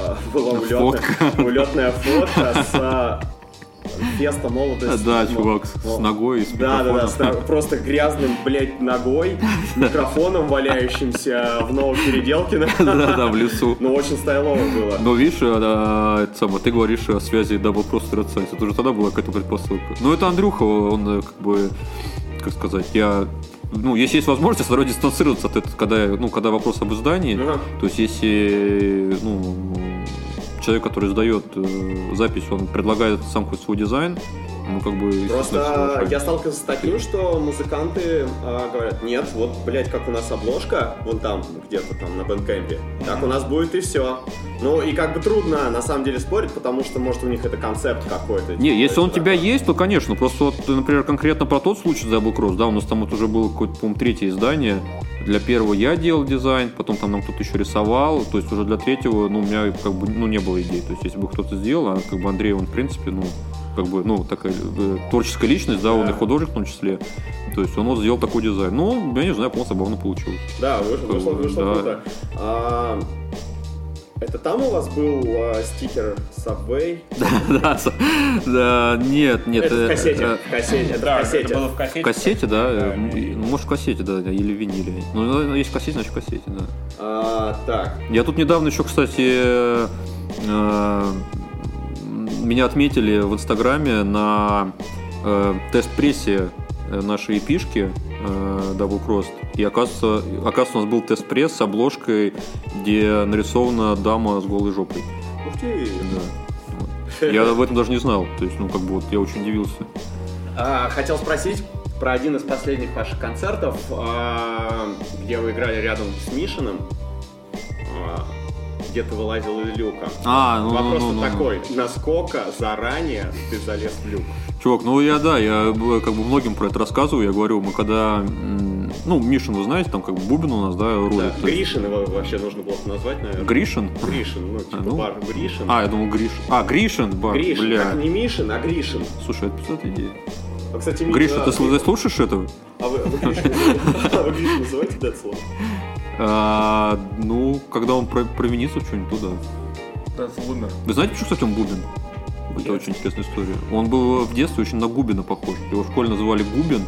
а, была улетная, Фотка. улетная фотка с феста молодости. Да, Мо- чувак с, Мо- с ногой с Да, да, да, с просто грязным, блядь, ногой, микрофоном валяющимся в Новопеределкино. Да, да, в лесу. Ну, очень стайлово было. Но видишь, а, это самое, ты говоришь о связи Double Cross Red Size. Это уже тогда была какая-то предпосылка. Ну, это Андрюха, он э, как бы, как сказать, я ну, если есть возможность, я стараюсь дистанцироваться от этого, когда, ну, когда вопрос об издании. Ага. То есть, если ну, человек, который сдает э, запись, он предлагает сам какой-то свой дизайн, ну, как бы... Просто я сталкивался с таким, что музыканты а, говорят, нет, вот, блядь, как у нас обложка, вон там, где-то там на Bandcamp е, так у нас будет и все. Ну, и как бы трудно, на самом деле, спорить, потому что, может, у них это концепт какой-то. Не, типа, если он у это тебя есть, то, конечно. Просто вот, например, конкретно про тот случай с Double Cross, да, у нас там вот уже было какое-то, по-моему, третье издание. Для первого я делал дизайн, потом там нам кто-то еще рисовал. То есть уже для третьего, ну, у меня как бы, ну, не было идей. То есть если бы кто-то сделал, а как бы Андрей, он, в принципе, ну, как бы, ну, такая э, творческая личность, да, он и художник в том числе. То есть он вот сделал такой дизайн. Ну, я не знаю, по-моему, забавно получилось. Да, вышло, вышло, вышло Да. круто. А, это там у вас был а, стикер Subway? Да, да, нет, нет. это в э, кассете, э, в кассете, Да, это было в кассете. В кассете, да, Да, э, ну, может в кассете, да, да, или в виниле. Ну, ну, есть в кассете, значит в кассете, да. А, так, Я тут недавно еще, кстати, э, э, меня отметили в Инстаграме на э, тест-прессе э, нашей эпишки э, Double Cross. И оказывается, оказывается, у нас был тест-пресс с обложкой, где нарисована дама с голой жопой. ух ты. Да. Я об этом даже не знал. То есть, ну, как бы вот я очень удивился. А, хотел спросить про один из последних ваших концертов, а, где вы играли рядом с Мишиным, а, где ты вылазил из люка. А, ну, Вопрос ну, вот ну, ну. такой, насколько заранее ты залез в люк? Чувак, ну я да, я э, как бы многим про это рассказываю. Я говорю, мы когда, ну, Мишин, вы знаете, там как бы Бубин у нас, да, рулит. Да, Гришин его вообще нужно было бы назвать, наверное. Гришин? Гришин, ну, типа А, ну. бар Гришин. А, я думал Гриш. А, Гришин, бар, Гришин, бля. так не Мишин, а Гришин. Слушай, это пиздатая идея. А, кстати, Миша- Гриша, ты сл- слушаешь этого? А вы, вы Гришин а вы Гришин называете Децло? А, ну, когда он про- провинится что-нибудь, то да. Это умер. Вы знаете, почему, кстати, он Губин? Это очень интересная история. Он был в детстве очень на Губина похож. Его в школе называли Губин,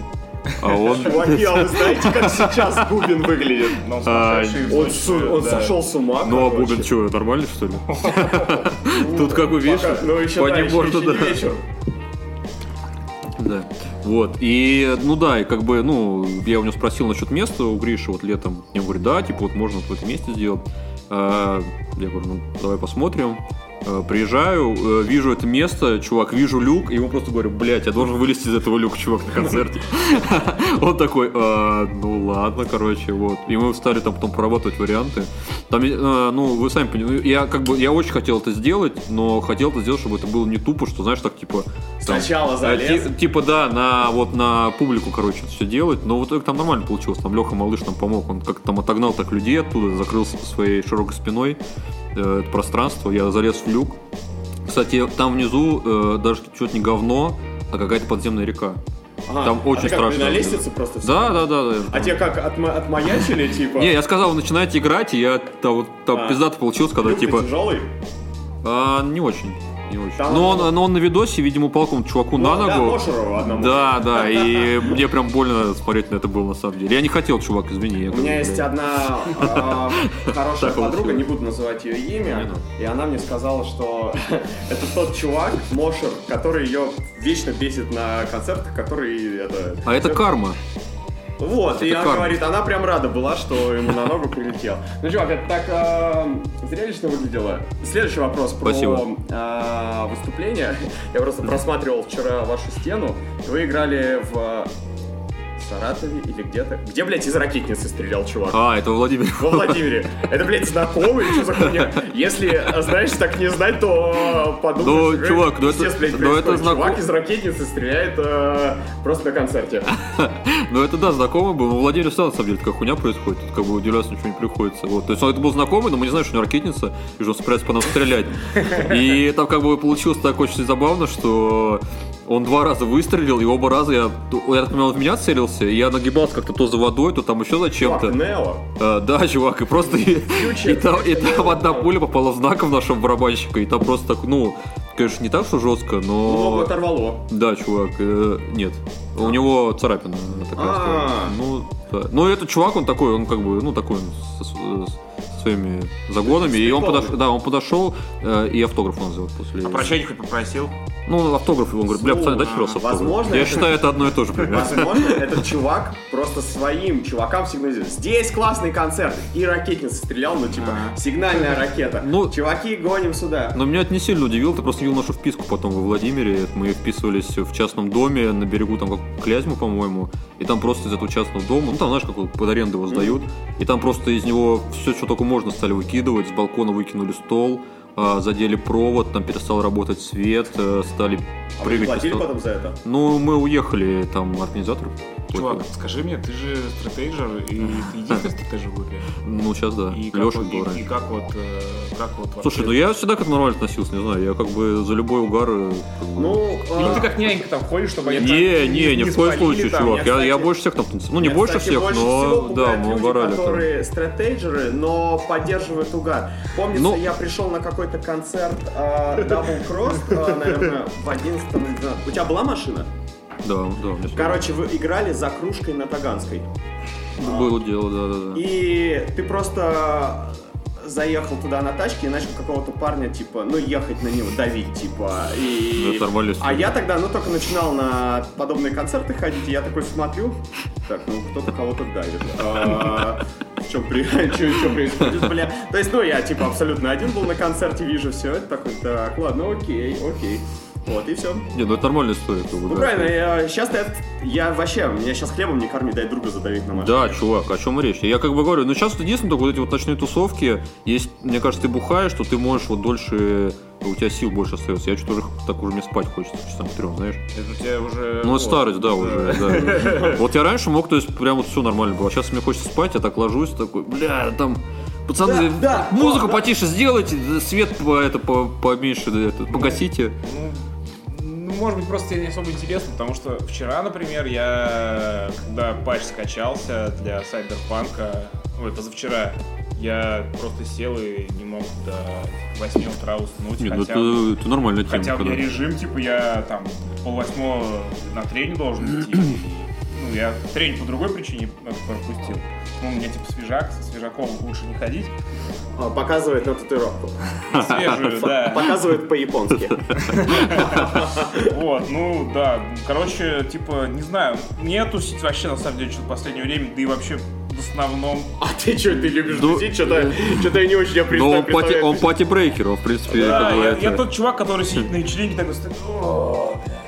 а он... Чуваки, а вы знаете, как сейчас Губин выглядит? Но он А, Он, он да. сошел с ума, Ну, а. Губин что, нормальный, что ли? Ну, Тут как бы, видишь, пока- ну, по да, ним еще- можно, еще не да. Вот. И, ну да, и как бы, ну, я у него спросил насчет места у Гриши вот летом. И он говорит, да, типа, вот можно в этом месте сделать. А, Я говорю, ну, давай посмотрим. А, Приезжаю, э, вижу это место, чувак, вижу люк, и ему просто говорю, блядь, я должен вылезти из этого люка, чувак, на концерте. Он такой, «А, ну ладно, короче, вот. И мы стали там потом прорабатывать варианты. Там, э, ну, вы сами понимаете, я как бы, я очень хотел это сделать, но хотел это сделать, чтобы это было не тупо, что, знаешь, так, типа... Сначала залез. ти- Типа, да, на вот на публику, короче, все делать. Но в итоге там нормально получилось. Там Леха Малыш нам помог. Он как-то там отогнал так людей оттуда, закрылся своей широкой спиной э, это пространство. Я залез в люк. Кстати, там внизу э, даже что-то не говно, а какая-то подземная река. Ага. Там а очень ты как, страшно. на лестнице просто всё? Да, да, да. да. А тебе как, отма- отмаячили, типа? Не, я сказал, вы начинаете играть, и я там, вот, там А. пиздато получилось, когда типа... тяжелый? А, не очень. Не очень. Там но, он- он, но он на видосе, видимо, упал какому-то чуваку на Ну, Да, ногу. Мошеру одному. Да, да, и мне прям больно смотреть на это было на самом деле. Я не хотел, чувак, извини. У меня есть одна э, хорошая подруга, не буду называть ее имя, и она мне сказала, что это тот чувак, Мошер, который ее вечно бесит на концертах, который. А это карма. Вот, и Это она карма. говорит, она прям рада была, что ему на ногу прилетел. Ну, чувак, это так э, зрелищно выглядело. Следующий вопрос про э, выступление. Я просто просматривал вчера вашу стену. Вы играли в Саратове или где-то. Где, блядь, из ракетницы стрелял чувак? А, это Владимир. Во Владимире. Это, блядь, знакомый, что за хуйня? Если, знаешь, так не знать, то подумаешь... Ну, чувак, ну это- ну это знаком- Чувак из ракетницы стреляет э, просто на концерте. Ну это да, знакомый был. Но Владимир всегда на самом деле такая хуйня происходит. Тут как бы удивляться ничего не приходится. Вот. То есть он это был знакомый, но мы не знаем, что у него ракетница, и что он собирается по нам стрелять. И там как бы получилось так очень забавно, что он два раза выстрелил, и оба раза я, я так понимаю, он в меня целился, и я нагибался как-то то за водой, то там еще за чем-то. Нео. А, да, чувак, и просто и, и там, и там одна пуля попала в знаком нашего барабанщика, и там просто так, ну, конечно, не так, что жестко, Ногу но... оторвало. Да, чувак, э, нет. У него царапина такая. А. стала. Ну, да. Ну, этот чувак, он такой, он как бы, ну, такой он со, со своими загонами. И он подошел, да, он подошел э, и автограф он взял после. А прощение хоть попросил? Ну, автограф, он говорит, бля, пацаны, дайте, а, пожалуйста, автограф. возможно, Я это- считаю, это одно и то же примерно. Возможно, этот чувак просто своим чувакам сигнализирует. Здесь классный концерт. И ракетница стрелял, ну типа сигнальная ракета. Ну- Чуваки, гоним сюда. Но меня это не сильно удивило, ты просто видел нашу вписку потом во Владимире. Мы вписывались в частном доме на берегу там как Клязьмы, по-моему. И там просто из этого частного дома, ну там, знаешь, как под аренду его сдают. И там просто из него все, что только можно, стали выкидывать. С балкона выкинули стол, а, задели провод, там перестал работать свет, э, стали А вы прыгать. по платили столу. потом за это? Ну, мы уехали, там организатор. Чувак, скажи мне, ты же стратейджер, и ты единственный стратейджер в группе. Ну, сейчас да. И как, Леша вот, был и, и как вот, э, как вот вообще- Слушай, ну я всегда к этому нормально относился, не знаю, я как бы за любой угар... э, как Ну, Или а, ты как нянька там ходишь, чтобы они Не, там не, ни в коем случае, там? чувак. Я, я больше всех там танцевал. Ну, не больше кстати, всех, но всего да, мы угорали. там. которые стратейджеры, но поддерживают угар. Помнится, Ну- я пришел на какой-то концерт Double Cross, наверное, в 11 или 12. У тебя была машина? Да, да, Короче, вы играли за кружкой на Таганской. было дело, да, да, да. И ты просто заехал туда на тачке и начал какого-то парня, типа, ну, ехать на него, давить, типа. Ну, И... это нормально, А я тогда, ну, только начинал на подобные концерты ходить, и я такой смотрю, так, ну, кто-то кого-то давит. А, В чем происходит, бля? То есть, ну, я, типа, абсолютно один был на концерте, вижу все это, такой, так, ладно, окей, окей. Вот, и все. Не, ну это нормальная история. как бы, Ну, да. правильно, я, сейчас я, я вообще, меня сейчас хлебом не корми, дай друга задавить на машине. Да, чувак, о чем речь? Я как бы говорю, ну сейчас единственное, только вот эти вот ночные тусовки, есть, мне кажется, ты бухаешь, что ты можешь вот дольше, у тебя сил больше остается. Я что-то уже так уже мне спать хочется часам трем, знаешь? Это у тебя уже... Ну, вот. старость, да, уже, да. Вот я раньше мог, то есть, прям вот все нормально было. Сейчас мне хочется спать, я так ложусь, такой, бля, там, пацаны, Да, да, музыку да. потише сделайте, свет по, это, по, поменьше, да, это, погасите. Ну, ну, может быть, просто тебе не особо интересно, потому что вчера, например, я, когда патч скачался для Сайберпанка, ой, позавчера, я просто сел и не мог до 8 утра уснуть, Нет, ну хотя, это, это нормальная тема. хотя у меня режим, типа, я там полвосьмого на тренинг должен идти, ну, я тренинг по другой причине пропустил. Ну, у меня, типа, свежак, со свежаком лучше не ходить. А, Показывает на татуировку. Свежую, да. Показывает по-японски. Вот, ну да, короче, типа, не знаю, мне тусить вообще на самом деле что-то в последнее время, да и вообще в основном. А ты что, ты любишь Ну, тусить? Что-то что-то я не очень я Но он, представляю. party, он party breaker, он, в принципе, Да, я, это- я тот чувак, который сидит на вечеринке такой стоит,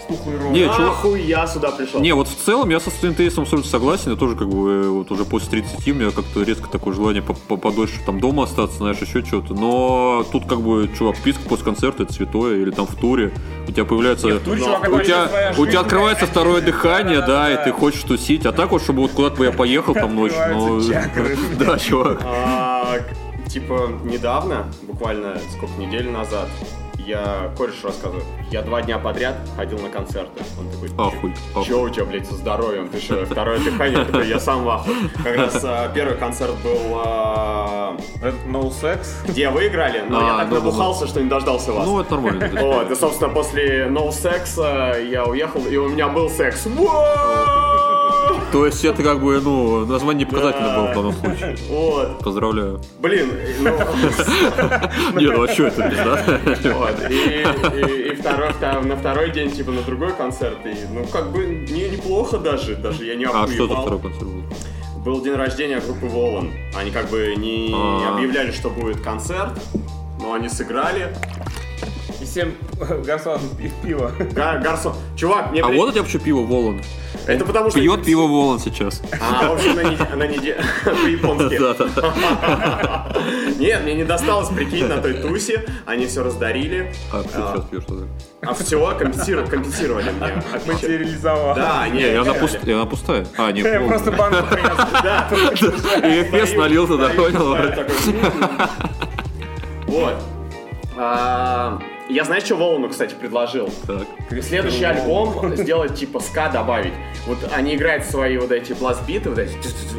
«О, бля, стухлый рот. Не, чувак- Нахуй я сюда пришел. Не, вот в целом я со своим тейсом абсолютно согласен. Я тоже как бы э, вот уже после 30 у меня как-то резко такое желание по- по- подольше там дома остаться, знаешь, еще что-то. Но тут как бы, чувак, вписка после концерта это святое, или там в туре у тебя появляется... Нет, туре, у, чувак, это тебя, у тебя открывается блядь. второе дыхание, да, Да-да-да. и ты хочешь тусить. А так вот, чтобы вот куда-то бы я поехал там ночью. Открываются чакры. Да, чувак. А, типа, недавно, буквально сколько недель назад, я кореш рассказываю, я два дня подряд ходил на концерты. Он такой, ахуй. Че у тебя, блядь, со здоровьем? Ты что, второе дыхание? Я такой, я сам в. Как раз а, первый концерт был, а, Это No Sex. где вы играли, но А, я так да-да-да. набухался, что не дождался вас. Ну, это нормально. Вот, и, собственно, после No Sex а, я уехал, и у меня был секс. Воу! То есть это как бы, ну, название не показательно было в данном случае. Вот. Поздравляю. Блин, ну, Не, ну а что это без, да? вот. И, на второй день, типа, на другой концерт. И, ну, как бы, не, неплохо даже. Даже я не А что за второй концерт был? Был день рождения группы Волан. Они как бы не А. объявляли, что будет концерт, но они сыграли. И всем гарсон пи- пиво. Га- Гарсон, чувак, мне А при- вот у тебя вообще пиво Волан. Это потому что Пьет пиво Волан сейчас. А, в общем, на неде- на неде- по-японски. Нет, мне не досталось, прикинь, на той тусе. Они все раздарили. А ты А. сейчас пьешь что А все компенсировали, компенсировали мне. Материализовал. Да, не, Не, и она, пуст- она пустая. А, не, Я просто банку принес. Да. И эфес налил туда, понял? Вот. А, Я знаешь, что Волану, кстати, предложил? Так. Следующий альбом сделать типа ска добавить. Вот они играют свои вот эти бластбиты, вот эти,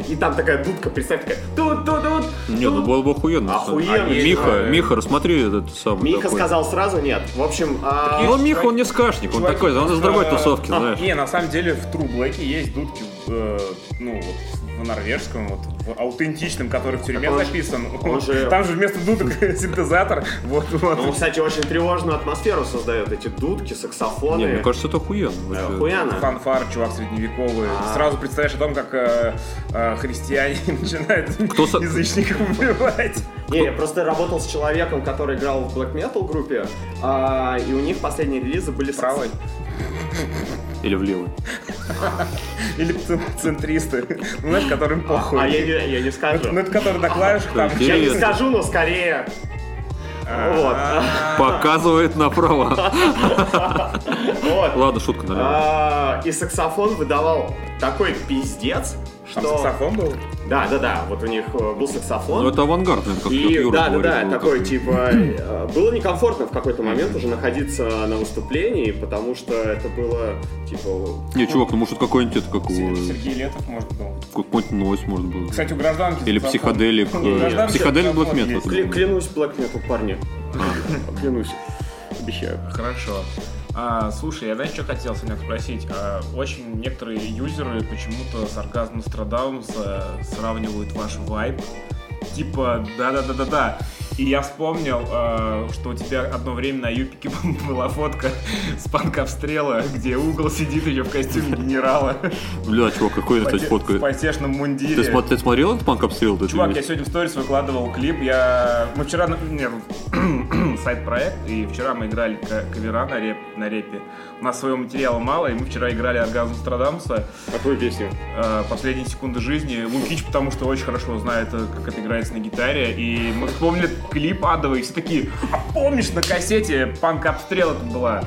и там такая дудка, представь, такая тут тут тут Не, ну было бы охуенно. Охуенно. Миха. Миха, рассмотри этот самый Миха такой. сказал сразу нет. В общем, а, Ну, Миха, он не скашник, он такой, он из другой тусовки, знаешь. Не, на самом деле в True Black есть дудки, э, ну, вот в норвежском, вот в аутентичном, который в тюрьме Так он записан. он же- Там же вместо дудок синтезатор. Вот, вот. ну, кстати, очень тревожную атмосферу создает эти дудки, саксофоны. Не, мне кажется, это охуенно. Э, вообще. Охуенно. Фанфар, чувак средневековый. А. Сразу представляешь о том, как э, э, христиане начинают Кто со- язычников убивать. Не, я просто работал с человеком, который играл в black metal группе, а, и у них последние релизы были Правой. Или в левый. Или цен- центристы. Ну, знаешь, которым похуй. А я не, я не скажу. Ну, это который на клавишах там. Я не скажу, но скорее. Вот. А, Показывает направо. Вот. Ладно, шутка налево. А, И саксофон выдавал такой пиздец, Там что... саксофон был? Да, да, да, вот у них э, был саксофон. Ну, это авангард, наверное, как И Юра да, да, да, такой типа э, было некомфортно в какой-то момент уже находиться на выступлении, потому что это было типа Не, чувак, ну может какой-нибудь это, как у... Сергей Летов, может, был. Какой-нибудь нойс, может быть. Кстати, у гражданки Или психоделик. Э, гражданки Психоделик Black Metal. клянусь Black Metal, парни. Клянусь. Обещаю. Хорошо. А, слушай, я знаешь, что хотел сегодня спросить? А, очень некоторые юзеры почему-то с оргазмом Нострадамуса сравнивают ваш вайб. Типа, да-да-да-да-да. И я вспомнил, а, что у тебя одно время на юпике была фотка с панк обстрела, где угол сидит ее в костюме генерала. Бля, чувак, какой это, кстати, В фотка? потешном мундире. Ты, ты смотрел этот панк обстрел? Ты Чувак, я сегодня в сторис выкладывал клип. Я... Мы вчера... на- Нет, сайт-проект, и вчера мы играли кавера на, реп... на репе. У нас своего материала мало, и мы вчера играли «Оргазм Страдамуса», Какую песню? э, «Последние секунды жизни». Лукич, потому что очень хорошо знает, э, как это играется на гитаре. И мы вспомнили клип адовый, и все такие, а помнишь, на кассете панк обстрел это была?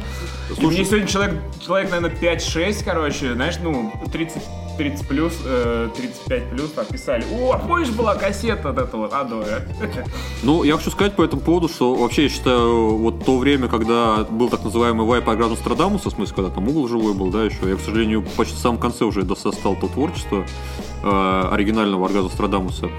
И Слушай- мне сегодня человек, человек, наверное, 5-6, короче, знаешь, ну, 30 30 плюс, э, 35 плюс, там писали, о, а помнишь, была кассета вот эта вот адовая? Ну, я хочу сказать по этому поводу, что вообще я считаю, вот то время, когда был так называемый вайп Аграм Страдамуса, в смысле, когда там угол живой был, да, еще, я, к сожалению, почти в самом конце уже досостал то творчество э, оригинального Оргазма Страдамуса.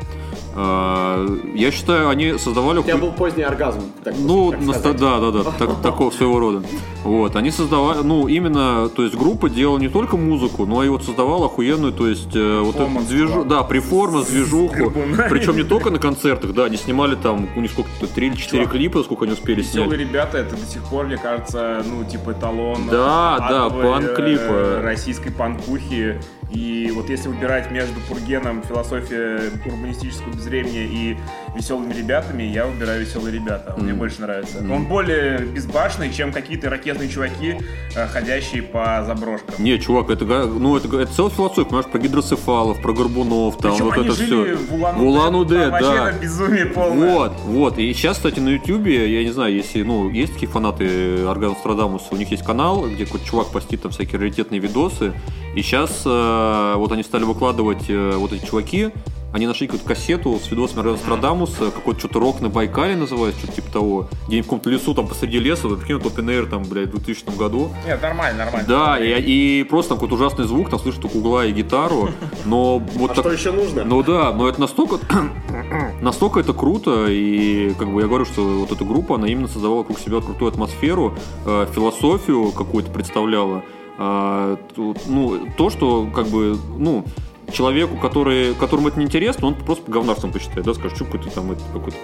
Э, я считаю, они создавали... У тебя был поздний оргазм. так- Ну, так наста- да, да, да, так- такого своего рода. Вот, они создавали, ну, именно, то есть группа делала не только музыку, но и вот создавала охуенную, то есть э, вот эту движу, да, приформанс, движуху. Причем не только на концертах, да, они снимали там, у них сколько-то, три или четыре клипа, сколько они успели Веселые снять. ребята, это до сих пор, мне кажется, ну, типа эталон Да, да, э, российской панкухи. И вот если выбирать между Пургеном, философия урбанистического безвремени и веселыми ребятами, я выбираю веселые ребята. Он мне больше нравится. Мгм. Он более безбашенный, чем какие-то ракетные чуваки, э, ходящие по заброшкам. Не, чувак, это, ну, это, это целая философия, понимаешь, про гидроцефалов, про горбунов, там, Причем вот они это жили все. в Улан-Удэ. Вообще да. это безумие полное. Вот, вот. И сейчас, кстати, на Ютубе, я не знаю, если, ну, есть такие фанаты Орган Страдамуса, у них есть канал, где какой-то чувак постит там всякие раритетные видосы. И сейчас вот они стали выкладывать, э, вот эти чуваки, они нашли какую-то кассету с видосом Нострадамуса, какой-то что-то рок на Байкале называется, что-то типа того. Где-нибудь в каком-то лесу, там посреди леса, вот, прикинь, Open Air, там, блядь, в 2000 году. Нет, нормально, нормально. Да, и, и просто там какой-то ужасный звук, там слышишь только угла и гитару, но вот А так... что еще нужно? Ну да, но это настолько, настолько это круто, и как бы я говорю, что вот эта группа, она именно создавала вокруг себя крутую атмосферу, э, философию какую-то представляла. Тут, ну, то, что как бы, ну, человеку, который, которому это не интересно, он просто по говнарствам посчитает, да, скажет, что какой-то там это, какой-то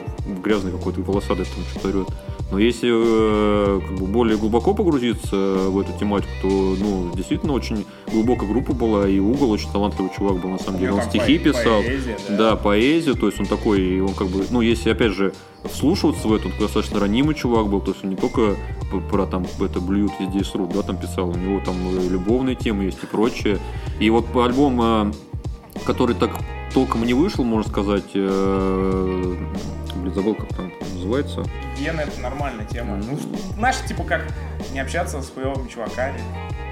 грязный какой-то волосатый там что-то орет. Но если э, как бы более глубоко погрузиться в эту тематику, то, ну, действительно очень глубокая группа была, и Угол очень талантливый чувак был, на самом деле. Он стихи по- писал. поэзия, да. Да, поэзию, то есть он такой, и он как бы, ну, если опять же вслушиваться в это, он достаточно ранимый чувак был, то есть он не только про там это блюют везде и срут, да, там писал, у него там э, любовные темы есть и прочее. И вот по альбом, э, который так толком не вышел, можно сказать, э, блин, забыл, как там называется. Вена это нормальная тема. Ну, знаешь, типа как не общаться с хуевыми чуваками.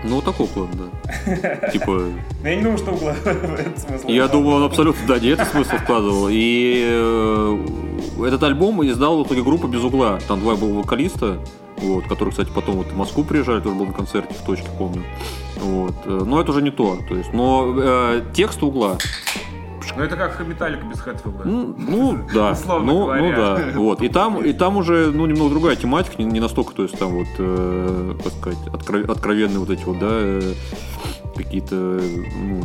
Ну, вот такой план, да. Типа, я не думаю, что угла в смысл. Я думаю, он абсолютно, да, не этот смысл вкладывал. И э, этот альбом издал в итоге группа «Без угла». Там два было вокалиста, вот, которые, кстати, потом вот в Москву приезжали, тоже был на концерте в точке, помню. Вот. э, Но это уже не то. то есть, но э, текст угла. Ну это как Металлика без Хэтфилда. Ну, ну, да. Условно ну, говоря. ну да. Вот. И там, и там уже ну, немного другая тематика, не, не настолько, то есть там вот, э, как сказать, откро- откровенные вот эти вот, да, э, какие-то ну,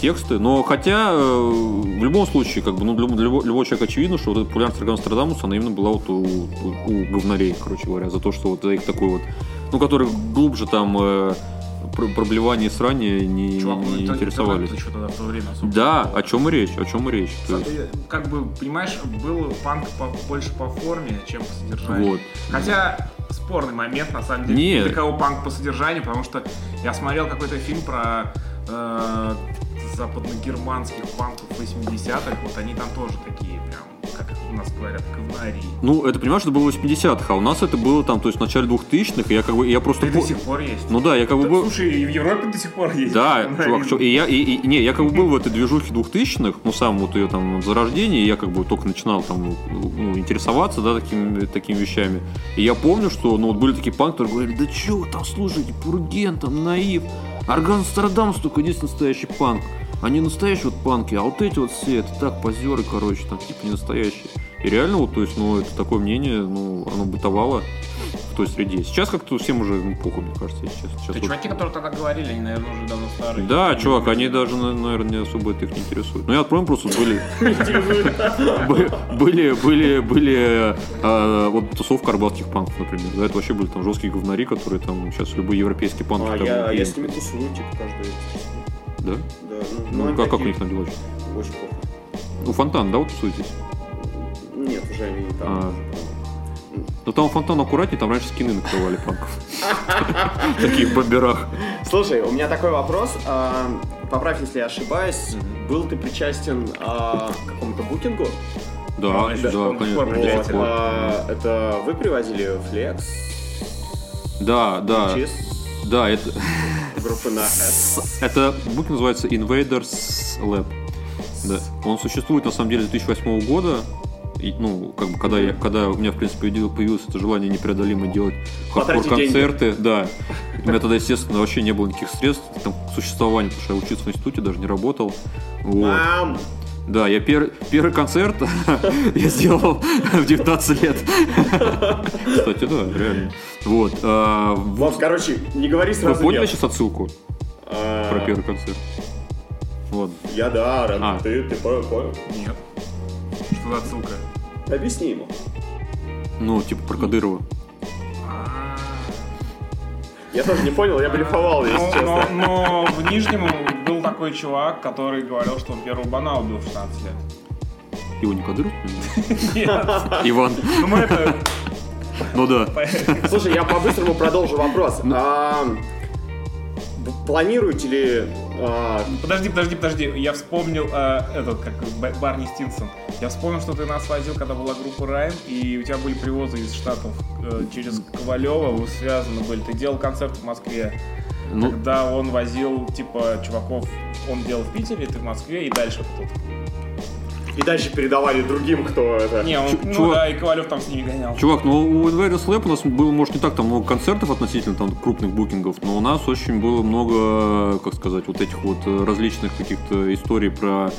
тексты. Но хотя э, в любом случае, как бы, ну, для, для любого, любого человека очевидно, что вот эта популярность Нострадамуса, она именно была вот у, у, у говнарей, короче говоря, за то, что вот за их такой вот, ну, который глубже там э, про- проблевание и срание не, Чувак, ну не это- интересовались. это время Да, о чем и речь, о чем и речь. То есть, Как бы, понимаешь, был панк по- больше по форме, чем по содержанию. вот. Хотя спорный момент, на самом деле, Нет. для кого панк по содержанию, потому что я смотрел какой-то фильм про э, западногерманских панков 80-х, вот они там тоже такие прям, как у нас говорят, говнари. Ну, это, понимаешь, это было в 80-х, а у нас это было там, то есть в начале 2000-х, и я как бы, я просто... И по- до сих пор есть. Ну да, я как бы был... Слушай, и в Европе до сих пор есть. Да, говнаризм. чувак, и я, и, и- не, я как бы был в этой движухе 2000-х, ну, сам вот ее там зарождение, я как бы только начинал там ну, интересоваться, да, такими, такими вещами. И я помню, что, ну, вот были такие панки, которые говорили, да чё вы там слушаете, Пурген, там, Наив, Орган Страдамс только здесь настоящий панк. Они настоящие вот панки, а вот эти вот все, это так, позеры, короче, там, типа, не настоящие. И реально, вот, то есть, ну, это такое мнение, ну, оно бытовало в той среде. Сейчас как-то всем уже, ну, похуй, мне кажется, если честно. Сейчас вот- чуваки, которые тогда говорили, они, наверное, уже давно старые. да, чувак, они даже, на- наверное, не особо это их не интересует. Ну, я откроем просто были... бы- Были, были, были, э, вот тусовка арбатских панков, например. Да, это вообще были там жесткие говнари, которые там сейчас любые европейские панки. А там, я, я с ними тусую, типа, каждый Да? Да, Ну, они как, как у них там дела? Очень плохо. У Фонтан, да, вот тусуетесь? Нет, уже они не там. А. прям. Ну, там Фонтан аккуратнее, там раньше скины накрывали панков. В таких бомберах. Слушай, у меня такой вопрос. а, Поправь, если я ошибаюсь. Был ты причастен а, к какому-то букингу? Да, значит, да, он конечно. а, это вы привозили Flex, Да, да, Чиз, да, это... группы на S. Это бук называется Invaders Lab. Да. Он существует на самом деле с 2008 года. И, ну, как бы, когда, я, когда у меня, в принципе, появил- появилось это желание непреодолимое делать хардкор-концерты, да. У меня тогда, естественно, вообще не было никаких средств там, к существованию, потому что я учился в институте, даже не работал. Вот. Мам! Да, я пер- первый концерт я сделал в 19 лет. Кстати, да, реально. Вот. а, короче, не говори Вы сразу поняли нет. сейчас отсылку А, про первый концерт? Ладно. Я да, Рен, А. ты, ты понял, понял. Нет. Что за отсылка? Объясни ему. Ну, типа про Кадырова. А, Я тоже не понял, я блефовал, если Но, но- честно. но в Нижнем был такой чувак, который говорил, что он первого бана убил в 16 лет. Его не Кадыров? Нет, Иван. ну мы это... Ну да. Слушай, я по-быстрому продолжу вопрос. А, б- Планируете ли... а, Подожди, подожди, подожди. Я вспомнил э, этот, как Б- Барни Стинсон. Я вспомнил, что ты нас возил, когда была группа Райм, и у тебя были привозы из Штатов э, через Ковалева, вы связаны были. Ты делал концерт в Москве, Ну, когда он возил, типа, чуваков, он делал в Питере, ты в Москве, и дальше тут. И дальше передавали другим, кто это... Не, он, Чу- ну чувак- да, и Ковалев там с ними гонял. Чувак, ну у Invaders Lab у нас было, может, не так там много концертов относительно там крупных букингов, но у нас очень было много, как сказать, вот этих вот э, различных каких-то историй про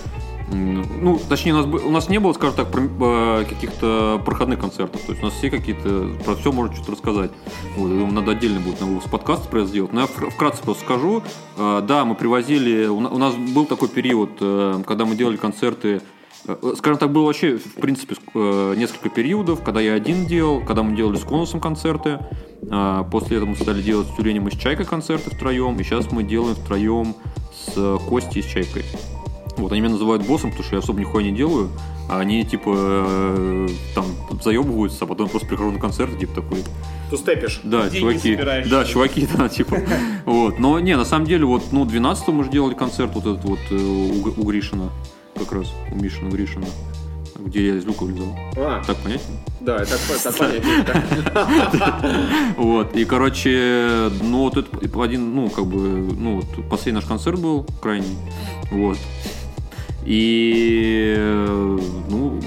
ну, точнее, у нас, у нас не было, скажем так, про- э, каких-то проходных концертов. То есть у нас все какие-то, про все можно что-то рассказать. Вот, я думаю, надо отдельно будет на подкаст про это сделать. Но я вкр- вкратце просто скажу. Э, Да, мы привозили, у на- у нас был такой период, когда мы делали концерты Скажем так, было вообще, в принципе, э, несколько периодов, когда я один делал, когда мы делали с конусом концерты, а, после этого мы стали делать с Тюленем и с Чайкой концерты втроем, и сейчас мы делаем втроем с э, Костей и с Чайкой. Вот, они меня называют боссом, потому что я особо нихуя не делаю, а они, типа, э, там, заебываются, а потом просто прихожу на концерт, типа, такой, Тустепишь. да, Деньги чуваки. собираешь. Да, чуваки, да, типа. Вот. Но не, на самом деле, вот, ну, 12 мы же делали концерт вот этот вот э, у Гришина, как раз, у Мишина Гришина, где я из люка вылезал. А, Так понятно? да, так, так понятно. Вот, и, короче, ну, вот это один, ну, как бы, ну, вот последний наш концерт был, крайний, вот. И, э, ну,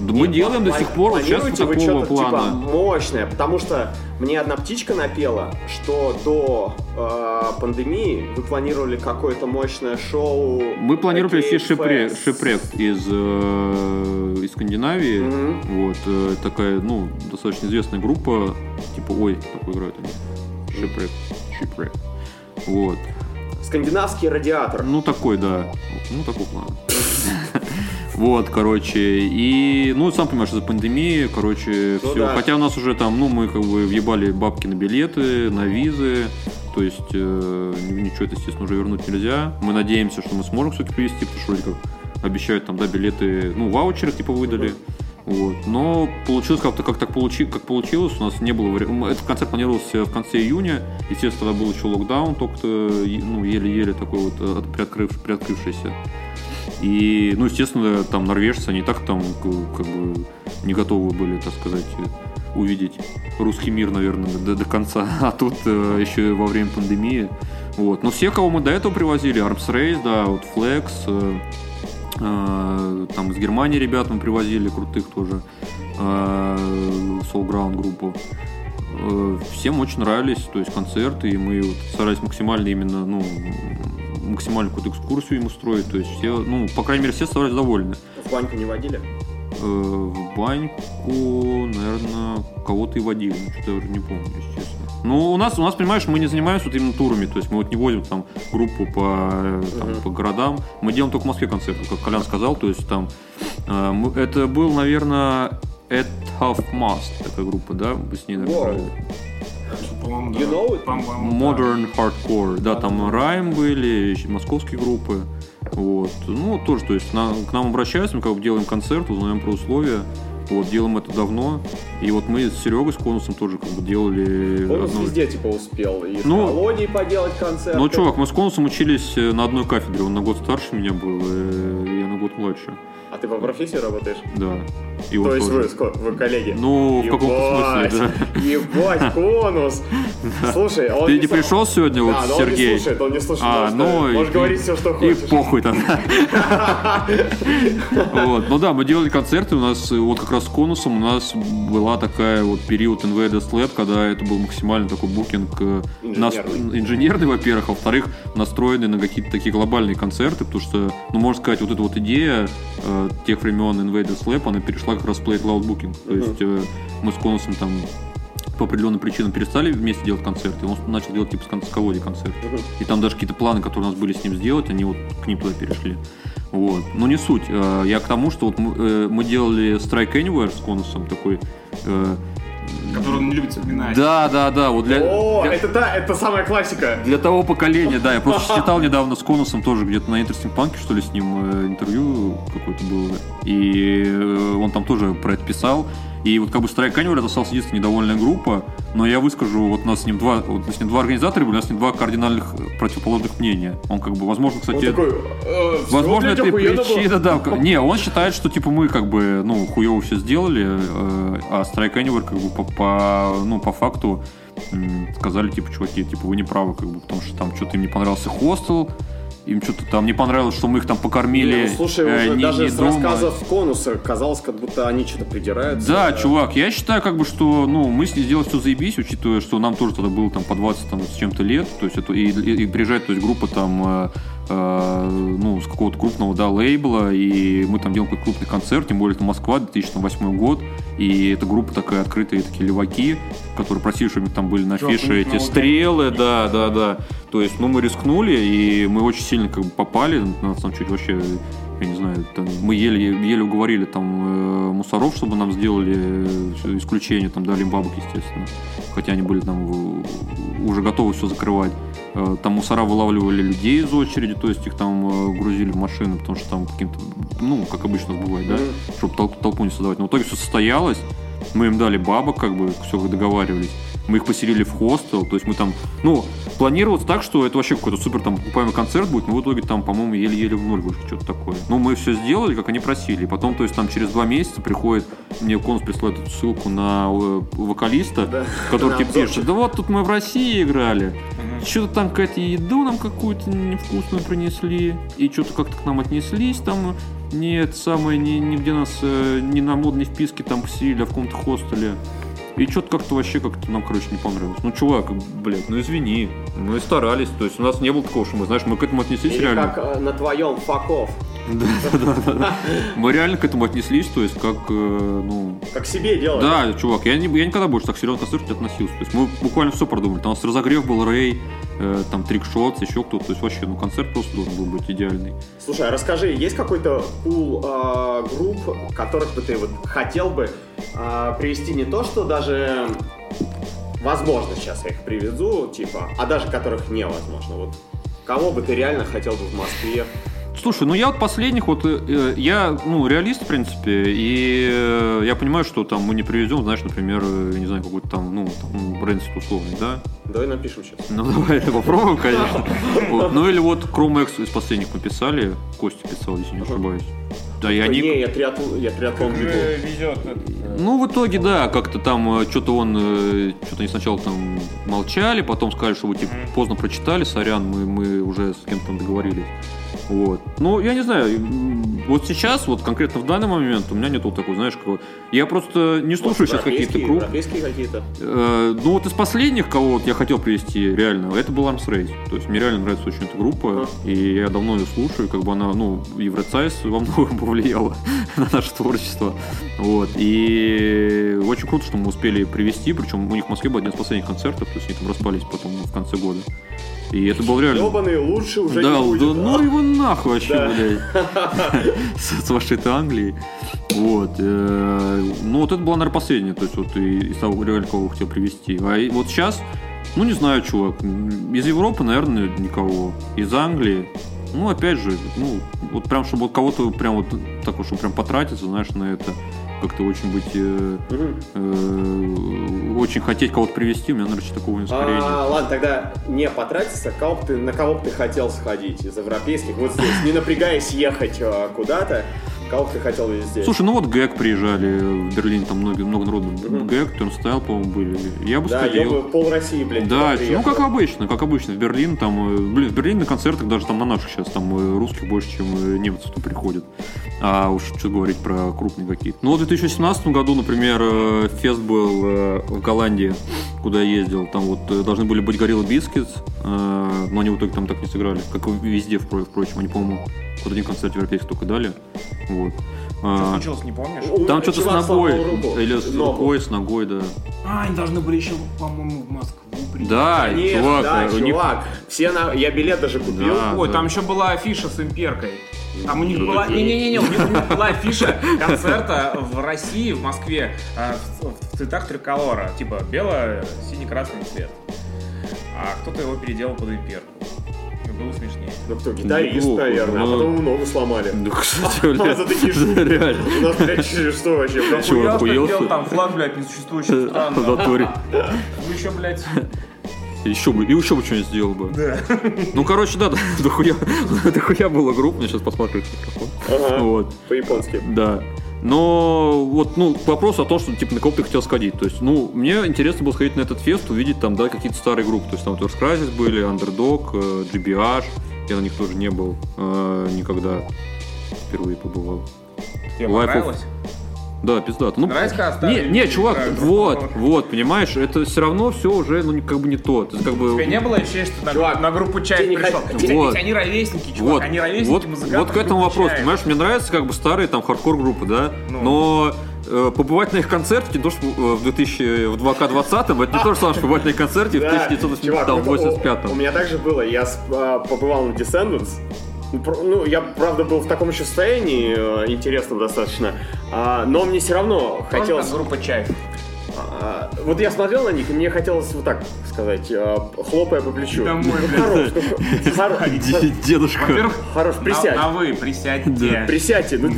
да мы делаем до сих пор вот сейчас вот такого типа, плана. мощное? Потому что мне одна птичка напела, что до э, пандемии вы планировали какое-то мощное шоу. Мы планировали Окей, привести Шипрек, из, э, из Скандинавии. Мгм. Вот, э, такая, ну, достаточно известная группа, типа, ой, такой играют они. Шипрек, Шипрек. Вот. Скандинавский радиатор. Ну, такой, да. Ну, такой план. Вот, короче, и, ну, сам понимаешь, из-за пандемии, короче, Ну все. да. Хотя у нас уже там, ну, мы как бы въебали бабки на билеты, на визы, то есть э, ничего это, естественно, уже вернуть нельзя. Мы надеемся, что мы сможем все-таки привезти, потому что вроде как обещают там, да, билеты, ну, ваучеры типа выдали. Вот. Но получилось как-то, как так получи, как получилось, у нас не было вари- Этот концерт планировался в конце июня, естественно, тогда был еще локдаун, только ну, еле-еле такой вот э, от- приоткрыв, приоткрывшийся. И, ну, естественно, там норвежцы, они так там как бы не готовы были, так сказать, увидеть русский мир, наверное, до, до конца. А тут э, еще во время пандемии. Вот. Но все, кого мы до этого привозили, Arms Race, да, вот Flex, э, э, там из Германии ребят мы привозили, крутых тоже, э, Soul Ground группу. Э, Всем очень нравились, то есть концерты, и мы вот старались максимально именно, ну, максимально какую-то экскурсию им устроить, то есть все, ну, по крайней мере, все оставались довольны. В баньку не водили? Э, В баньку, наверное, кого-то и водили, ну, что-то я уже не помню, если честно. Ну, у нас, у нас, понимаешь, мы не занимаемся вот именно турами, то есть мы вот не возим там группу по, э, там, Мгм. по городам, мы делаем только в Москве концерты, как Колян сказал, то есть там, э, мы- это был, наверное, At Half Mast, такая группа, да, вы с ней, наверное, Wow. You know it? По-моему, да. Modern Hardcore, да, там Райм были, московские группы, вот, ну, тоже, то есть на- к нам обращаются, мы как бы делаем концерт, узнаем про условия, вот, делаем это давно, и вот мы с Серегой, с Конусом тоже как бы делали... Он одно- везде, типа, успел. И Ну, в колонии поделать концерт. Ну, чувак, мы с Конусом учились э, на одной кафедре, он на год старше меня был, э, я на год младше, А ты по профессии работаешь? да. И То есть тоже. вы, ско- вы коллеги? Ну, в каком-то Ебать, смысле, да. Ебать, конус. Слушай, он Ты не пришел сегодня, вот, Да, но он не Сергей? слушает, он не слушает. А, потому ну, можешь и- говорить все, что И хочешь. похуй тогда. Вот. Ну да, мы делали концерты, у нас э, вот как раз с конусом у нас была такая вот период Invaders Lab, когда это был максимально такой букинг э, Инженерный. во-первых, а во-вторых, настроенный на какие-то такие глобальные концерты, потому что, ну, можно сказать, вот эта вот идея э, тех времен Invaders Lab, она перешла в Play Cloud Booking. То Мгм. есть э, мы с конусом там по определенным причинам перестали вместе делать концерты, он начал делать типа с кон- с Каводи концерт. Мгм. И там даже какие-то планы, которые у нас были с ним сделать, они вот к ним туда перешли. Вот. Но не суть. Э, Я к тому, что вот мы, э, мы делали Strike Anywhere с конусом такой. Который он не любит вспоминать. Да, да, да. Вот для, О, для, это та, это самая классика. для того поколения, да. Я просто читал недавно с конусом тоже где-то на Interesting Punk, что ли, с ним э, интервью какое-то было. И э, он там тоже про это писал. И вот как бы Anywhere это осталась единственная недовольная группа, но я выскажу, вот у нас с ним два, вот с ним два организатора были, у нас с ним два кардинальных э, противоположных мнения. Он как бы, возможно, Он кстати... такой, э, Возможно, это охуенно было. причина, да. Не, он считает, что типа мы как бы, ну, хуево все сделали, э, а Strike Anywhere как бы по, по, ну, по факту сказали, типа, чуваки, типа, вы не правы, как бы, потому что там что-то им не понравился хостел, им что-то там не понравилось, что мы их там покормили. Не, ну, слушай, э, уже не- даже не с дома. рассказов Конуса казалось, как будто они что-то придираются. Да, чувак, я считаю, как бы, что, ну, мы с ней сделали все заебись, учитывая, что нам тоже тогда было там по 20 там, с чем-то лет, то есть это, и, и- и приезжает, то есть группа там, э, ну, с какого-то крупного, да, лейбла, и мы там делаем какой-то крупный концерт, тем более это Москва, 2008 год, и эта группа такая открытая, такие леваки, которые просили, чтобы там были на у фише эти стрелы, да, да, да, то есть, ну, мы рискнули, и мы очень сильно как бы попали, нас там чуть вообще я не знаю, там, мы еле, еле уговорили там э, мусоров, чтобы нам сделали э, исключение, там дали им бабок, естественно. Хотя они были там уже готовы все закрывать. Э, Там мусора вылавливали людей из очереди, то есть их там э, грузили в машины, потому что там каким-то, ну, как обычно бывает, да, чтобы толпу не создавать. Но в итоге все состоялось, мы им дали бабок, как бы, все договаривались. Мы их поселили в хостел, то есть мы там, ну, планировалось так, что это вообще какой-то супер там окупаемый концерт будет, но в итоге там, по-моему, еле-еле в ноль вышло, что-то такое. Ну, мы все сделали, как они просили. И потом, то есть там через два месяца приходит, мне Конус присылает эту ссылку на э, вокалиста, Да. который На типа пишет, да вот тут мы в России играли, что-то там какая-то еду нам какую-то невкусную принесли, и что-то как-то к нам отнеслись там, нет, самое, не, нигде нас э, не на модной вписке там поселили, а в каком-то хостеле. И что-то как-то вообще как-то нам, короче, не понравилось. Ну, чувак, блядь, ну извини. Мы старались. То есть у нас не было такого, что мы, знаешь, мы к этому отнеслись Или реально. как э, на твоем факов. Мы реально к этому отнеслись, то есть как, э, ну, Как себе делать. Да, чувак, я, не, я никогда больше так серьезно к концерту не относился. То есть мы буквально все продумали. Там у нас разогрев был Рэй, э, там трикшотс, еще кто-то. То есть вообще, ну, концерт просто должен был быть идеальный. Слушай, а расскажи, есть какой-то пул э, групп, которых бы ты вот хотел бы э, привести не то, что даже возможно сейчас я их привезу, типа, а даже которых невозможно. Вот кого бы ты реально хотел бы в Москве? Слушай, ну я вот последних, вот э, э, я, ну, реалист, в принципе, и э, я понимаю, что там мы не привезем, знаешь, например, э, не знаю, какой-то там, ну, там, Брэнсит условный, да? Давай напишем сейчас. Ну, давай это попробуем, конечно. Ну, или вот Chrome X из последних мы писали, Костя писал, если не ошибаюсь. Да, и они... Не, я триатлон, я триатлон веду. Уже везет. это, Ну, в итоге, да, как-то там что-то он, э, что-то они сначала там молчали, потом сказали, что вы типа поздно прочитали, сорян, мы, мы уже с кем-то там договорились. Вот. Ну, я не знаю, вот сейчас, вот конкретно в данный момент у меня нет вот такой, знаешь, какого... Я просто не слушаю сейчас какие-то. Европейские какие-то. Э, ну вот из последних, кого вот я хотел привести реально, это был Arms Race. То есть мне реально нравится очень эта группа, и я давно ее слушаю, как бы она, ну, Евроцайс во многом повлияла на наше творчество. Вот. И очень круто, что мы успели привести, причем у них в Москве был один из последних концертов, то есть они там распались потом в конце года. И это был реально... Ебаный, лучше уже Да, не будет. да, ну его нахуй вообще, Да. блядь. С, с вашей этой Англией. Вот. э, Ну, вот это была, наверное, последняя, то есть вот и- из того, реально, кого хотел привести. А вот сейчас, ну, не знаю, чувак, из Европы, наверное, никого. Из Англии, ну, опять же, ну, вот прям, чтобы вот кого-то прям вот так вот, чтобы прям потратиться, знаешь, на это, как-то очень быть, э, э, очень хотеть кого-то привести, у меня, наверное, такого не скорее нет. А, ладно, тогда не потратиться, кого ты, на кого бы ты хотел сходить из европейских, вот здесь, не напрягаясь ехать а, куда-то, кого бы ты хотел здесь? Слушай, ну вот Гэг приезжали в Берлин, там много, много народу. Мгм. Гэг, Turnstile, по-моему, были. Я бы да, сходил. ёбы, пол России, блядь, Да, ну как обычно, как обычно, в Берлин там, э, блин, в Берлине на концертах даже там на наших сейчас там э, русских больше, чем э, немцев там приходят. А уж что говорить про крупные какие-то. Ну, в 2017 году, например, фест был в Голландии, куда я ездил. Там вот должны были быть Biscuits, э, но они в итоге там так не сыграли. Как везде, впро- впрочем, они, по-моему, вот один концерт европейский только дали. Вот. Что А, случилось, не помнишь? Там что-то с ногой. Или с Ногу. рукой, с ногой, да. А, они должны были еще, по-моему, в Москву приехать. Да, Конечно, чувак, да, у них- чувак. Все на... Я билет даже купил. Да. Ой, там еще была афиша с имперкой. Там у них была... Не-не-не, у них, у них была афиша концерта в России, в Москве, э, в, в цветах триколора. Типа бело-синий-красный цвет. А кто-то его переделал под имперку. Было смешнее. Ну кто, гитарист, Неплохо, наверное, а ну. потом ему ногу сломали. Да, кстати, А, за такие блядь, шутки. реально. У нас, блядь, что вообще? Что охуелся? сделал там флаг, блядь, несуществующей страны. В натуре. Вы еще, блядь... Еще бы, и еще бы что-нибудь сделал бы. Да. Ну, короче, да, да, дохуя, дохуя было групп, мне сейчас посмотрю. Ага, Вот, по-японски. да. Но вот, ну, к вопросу о том, что, типа, на кого ты хотел сходить. То есть, ну, мне интересно было сходить на этот фест, увидеть там, да, какие-то старые группы. То есть, там Earth Crisis были, Underdog, э, GBH, Я на них тоже не был э, никогда. Впервые побывал. Тебе Лайфов. понравилось? Да, пиздато. Ну, когда не, не, чувак, вот, футбол? вот, понимаешь, это все равно все уже, ну, как бы не то. Это как бы... У тебя не было ощущения, что на, Чувак, на группу чай пришел? хот- Ведь- Вот. Ведь они ровесники, чувак, Вот, они ровесники вот, музыкантов вот к этому вопросу, понимаешь, мне нравятся как бы старые там хардкор группы, да, Ну. но э, побывать на их концерте, не то, что э, в 2000, в 2К20, это не то же самое, что побывать на их концерте в Да, чувак, вот у- 1985. У меня также было. Я а, побывал на Descendants. Ну, Ну, я, правда, был в таком еще состоянии, э, интересном достаточно. А, но мне все равно Тоже хотелось... группа чай. а, вот я смотрел на них, и мне хотелось вот так сказать, э, хлопая по плечу. Домой, блядь. Дедушка. Хорош, присядь. на вы, присядьте. Присядьте, ну,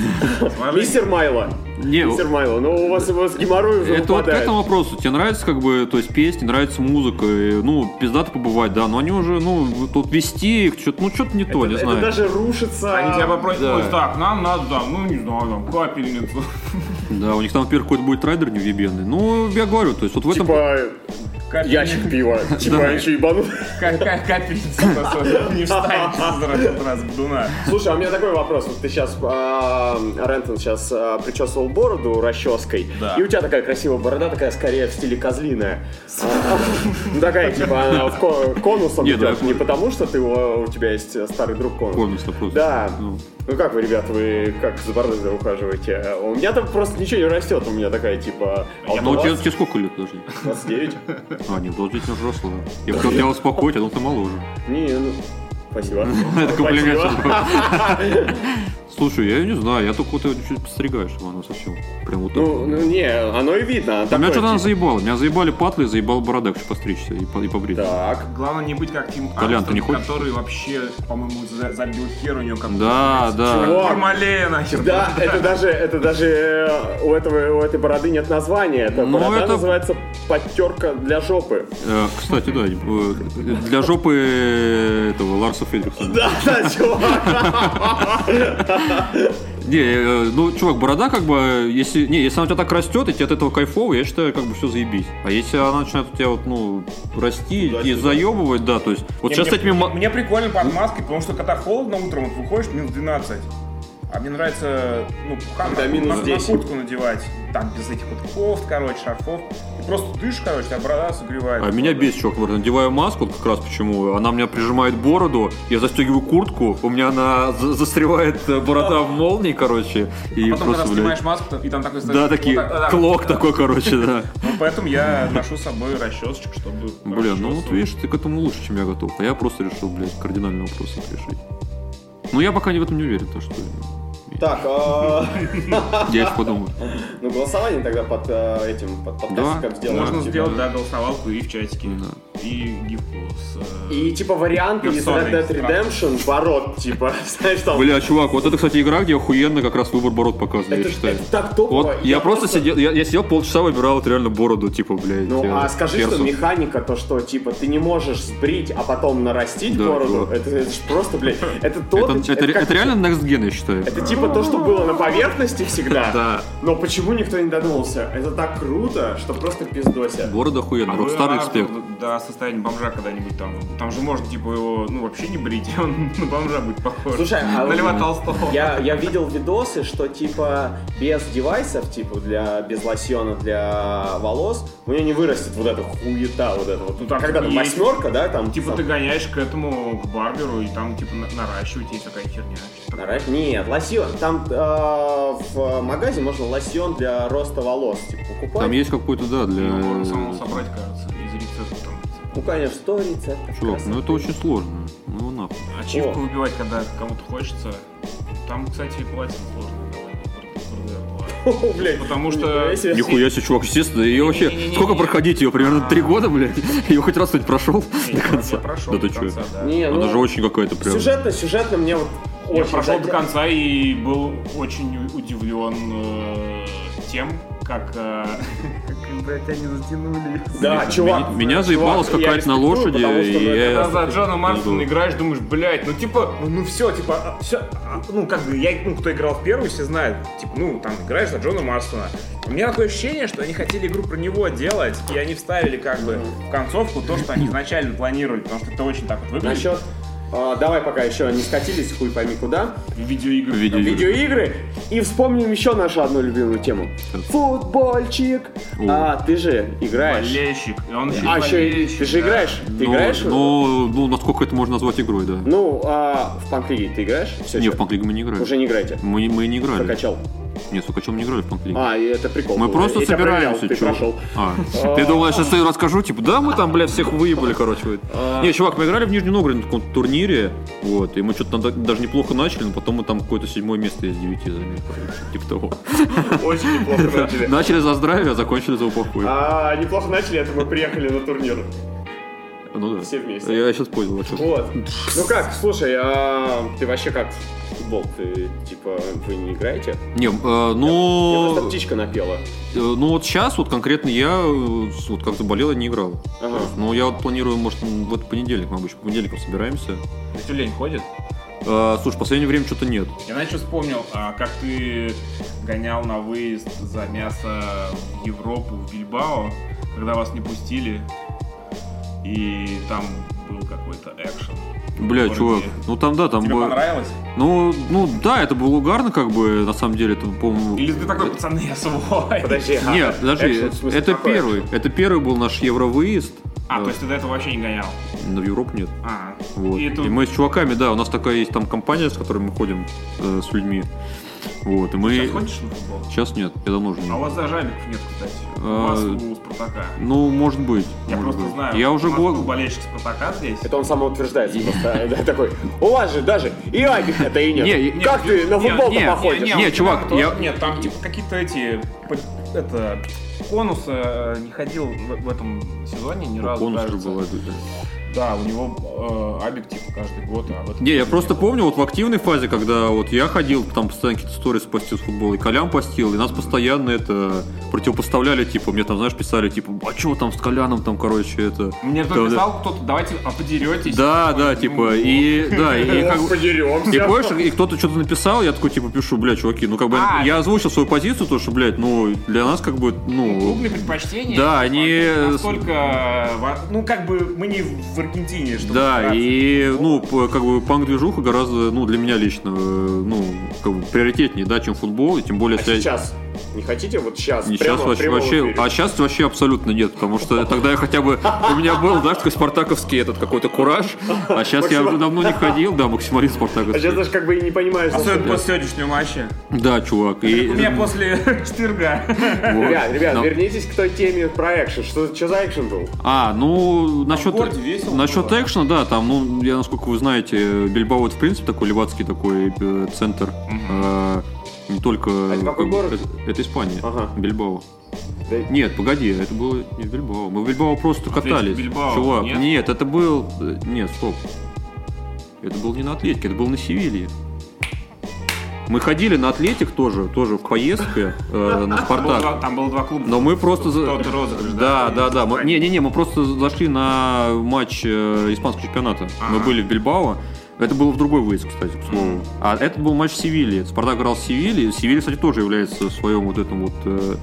мистер Майло. Не, Мистер Майло, ну у вас, у вас геморрой уже Это вот к выпадает. этому вопросу. Тебе нравится, как бы, то есть песни, нравится музыка, и, ну, пиздато побывать, да, но они уже, ну, тут вести их, что-то, ну, что-то не то, не это знаю. даже рушится. Они тебя попросят, Да. «Ой, так, нам надо, там, ну, не знаю, там, капельницу. Да, у них там, во-первых, какой-то будет райдер невъебенный. Ну, я говорю, то есть вот в этом... Типа Капельницу. ящик пива. Типа Да. еще ка- Капельница не встанет через раз- раз бдуна. Слушай, а у меня такой вопрос. Вот ты сейчас, Рентон сейчас а, причесывал бороду расческой, и у тебя такая красивая борода, такая скорее в стиле козлиная. А, Ну такая, типа, она конусом идет. Не потому, что ты у тебя есть старый друг конус. Просто. Да. Ну. Как вы, ребята, вы как за бородой ухаживаете? У меня там просто ничего не растет, у меня такая, типа, а Ну, тебе, тебе сколько лет, подожди? 29? А, нет, 29 не взрослый. Я хотел тебя успокоить, а ну ты моложе. Не, ну, спасибо. Это комплимент. Слушай, я не знаю, я только вот это чуть подстригаешь, Ивана, совсем. Прям вот так. Ну, ну, не, оно и видно. А такое, меня что-то она типа, заебала. Меня заебали патлы, заебал борода, хочу постричься и, и побрить. Так. Главное не быть как Тим Толян, ты не хочешь? который вообще, по-моему, за- забил хер у него как Да, да. Формалея нахер. Да, это даже, это даже э, у, этого, у этой бороды нет названия. Это Ну, борода это- называется подтерка для жопы. Э, Кстати, да, э, для жопы этого Ларса Федриксона. Да, да, чувак. Не, э, ну, чувак, борода как бы, если, не, если она у тебя так растет, и тебе от этого кайфово, я считаю, как бы все заебись. А если она начинает у тебя вот, ну, расти и Туда-сюда. заебывать, да, то есть, вот Не, сейчас мне, с этими... мне прикольно под маской, потому что когда холодно утром, вот выходишь минус 12. А мне нравится, ну, пуха Когда на, минус на- на 10. куртку надевать. Там без этих вот кофт, короче, шарфов. И просто дышишь, короче, тебя борода согревает. А меня бесит, чувак, вот надеваю маску, вот как раз почему. Она меня прижимает бороду, я застегиваю куртку, у меня она за- застревает э, борода в молнии, короче, и А Потом, когда просто, снимаешь блядь, маску, и там такой Да, вот такие, так- да, клок такой, короче, да. Ну, поэтому я ношу с собой расчесочек, чтобы... Блин, ну вот видишь, ты к этому лучше, чем я готов. А я просто решил, блядь, кардинальный вопрос решить. Ну, я пока не в этом не уверен, то что Так, а, я еще подумаю. ну голосование тогда под э, этим, под подкастиком сделаем. Можно типа. сделать, да, голосовалку и в чатике, и гифку с... э, И типа варианты из Red Dead Redemption, ворот, типа, знаешь, там... Бля, чувак, вот это, кстати, игра, где охуенно как раз выбор бород показан, я это, считаю. так топово. Я, просто сидел, я, сидел полчаса выбирал вот реально бороду, типа, блядь. Ну, э, а скажи, что механика, то, что, типа, ты не можешь сбрить, а потом нарастить бороду, это, это ж просто, блядь, это то... Это, это, как- это реально next gen, я считаю. Это типа то, что было на поверхности всегда. Да. Но почему никто не додумался? Это так круто, что просто пиздося. Борода охуенно, А Артур, Respect. до состояния бомжа когда-нибудь там. Там же можно, типа, его, ну, вообще не брить, он на бомжа будет похож. Слушай, а на Льва Толстого. Я, я видел видосы, что типа без девайсов, типа для без лосьона для волос, у меня не вырастет вот эта хуета, вот эта вот. Ну, там Когда там есть. восьмерка, да, там. Типа ты гоняешь к этому, к барберу, и там, типа, на- наращивать есть такая херня. Что-то такое. Нара- Нет, лосьон. Там э, в магазе можно лосьон для роста волос, типа, покупать. Там есть какой-то, да, для... Ну, можно самому собрать, кажется, из рецепта там. Ну, конечно, 100 рецептов. Чувак, ну это красоты. очень сложно. Ну нахуй. Ачивку О. выбивать, когда кому-то хочется. Там, кстати, и платить сложно блядь. Потому что- Нихуя себе. Чувак, естественно. Ее вообще... Сколько проходить ее? Примерно три года, блядь? Ее хоть раз кто-нибудь прошел до конца? Да ты ну, Она же очень какая-то прям... Сюжетно, сюжетно мне вот Я прошел до конца и был очень удивлен тем, как, э, как, блядь, они затянули. Да, чувак. Меня заебало чувак, скакать на лошади, потому что, и я- Когда за Джона Марстона жду. играешь, думаешь, блядь, ну типа, ну, ну все, типа, все, ну как бы, я, ну кто играл в первую, все знают, типа, ну там играешь за Джона Марстона. У меня такое ощущение, что они хотели игру про него делать, и они вставили как бы в концовку то, что они изначально планировали, потому что это очень так вот выглядит. Насчет а, давай пока еще не скатились, хуй пойми куда. Видеоигры. Видеоигры. Видеоигры. И вспомним еще нашу одну любимую тему. Футбольчик. О. А, ты же играешь. Болельщик. Он еще А, еще ты же да. играешь? Ты Ну, играешь? ну, ну, насколько это можно назвать игрой, да. Ну, а в панк-лиге ты играешь? Все, Не, в панк-лигу мы не играли. Уже не играете. Мы, мы не играли. Закачал. Нет, с Укачем не играли в панк-лигу. А, и это прикол. Мы был. просто Я проверял, собираемся, Ты чувак. А, ты думал, я сейчас тебе расскажу, типа, да, мы там, блядь, всех выебали, короче. А. Не, чувак, мы играли в Нижнем Новгороде на каком-то турнире, вот, и мы что-то даже неплохо начали, но потом мы там какое-то седьмое место из девяти заняли, типа того. Очень неплохо начали. Начали за здравие, а закончили за упокой. А, неплохо начали, это мы приехали на турнир. Ну да. все вместе. Я сейчас понял, чем. Вот. Ну как, слушай, а ты вообще как футбол? Ты, типа, вы не играете? Не, э, Мне просто ну, птичка напела. э, ну вот сейчас вот конкретно я э, вот как заболел и не играл. Ага. Ну я вот планирую, может, в этот понедельник, мы обычно по понедельникам собираемся. Есть Тюлень ходит? Э, Слушай, в последнее время что-то нет. Я знаешь, что вспомнил, а, как ты гонял на выезд за мясо в Европу, в Бильбао, когда вас не пустили, и там был какой-то экшен. Бля, чувак, ну там да, там Тебе было- понравилось? Ну, ну да, это было угарно, как бы, на самом деле, это, по-моему... Или ты такой, пацаны, я свой? Подожди, а, Нет, подожди, смысле, это какой первый, это первый был наш евровыезд. А, Э, то есть ты до этого вообще не гонял? но в Европу нет. А, Вот. и И, тут мы с чуваками, да, у нас такая есть там компания, с которой мы ходим э, с людьми. Вот, и мы... сейчас ходишь на футбол? Сейчас нет, я давно уже не. А у вас даже абиков нет, кстати. У А, вас у Спартака. Ну, может быть. Я может просто быть. знаю, Я уже у нас был год... болельщик Спартака здесь. Это он самоутверждается просто, такой. У вас же даже и Абих это и нет. Не, не, как ты на футбол-то походишь? не, вот чувак, я- Нет, там типа какие-то эти... Это... Конус э, не ходил в, этом сезоне ни разу, Конус кажется. был, да. У него э, абик типа каждый год, а в этом Не, я просто был. помню, вот в активной фазе, когда вот я ходил, там постоянно какие-то сторис постил с футбола, и Колян постил, и нас постоянно это противопоставляли, типа, мне там, знаешь, писали, типа, а что там с Коляном, там, короче, это... Мне Да, кто да. писал кто-то, давайте а подеретесь. Да, да, ну, типа, и, да, и как. И больше, и кто-то что-то написал, я такой, типа, пишу, бля, чуваки, ну, как бы, А. я озвучил свою позицию, то, что, блядь, ну, для нас, как бы, ну, Клубные предпочтения. Да, они- Настолько... э, Ну, как бы мы не в Аргентине, чтобы Да, стараться. и, ну, как бы панк-движуха гораздо, ну, для меня лично, э, ну, как бы приоритетнее, да, чем футбол, и тем более... А сейчас? Не хотите вот сейчас? Не прямо сейчас вообще, вообще, а сейчас вообще абсолютно нет, потому что тогда я хотя бы, у меня был, да, такой спартаковский этот какой-то кураж, а сейчас я уже давно не ходил, да, максимализм А сейчас спартаковский. даже как бы и не понимаешь. Особенно после сегодняшнего матча. Да, чувак, и... У меня после четверга. Ребят, ребят, вернитесь к той теме про экшен. Что, что за экшен был? А, ну, насчет, насчет экшена, да, там, ну, я, насколько вы знаете, Бильбао, в принципе, такой левацкий такой э, центр, не только... А это какой как бы, город? Это, это Испания, Ага. Бильбао. Да- Нет, погоди, это было не в Бильбао. Мы в Бильбао просто Атлетик катались. Бильбао, Чувак, нет? нет? это был... э, Нет, стоп. Это был не на Атлетике, это был на Севилье. Мы ходили на Атлетик тоже, тоже в поездке э, на Там было Спартак. два- Там было два клуба. Но мы просто... за- Тот розыгрыш, Да, да, да. Мы-. Не-не-не, мы просто зашли на матч э, испанского чемпионата. Мы Ага. были в Бильбао. Это было в другой выезд, кстати, к слову. А это был матч Севильи. Спартак играл с Севильей. Севилья, кстати, тоже является в своем вот этом вот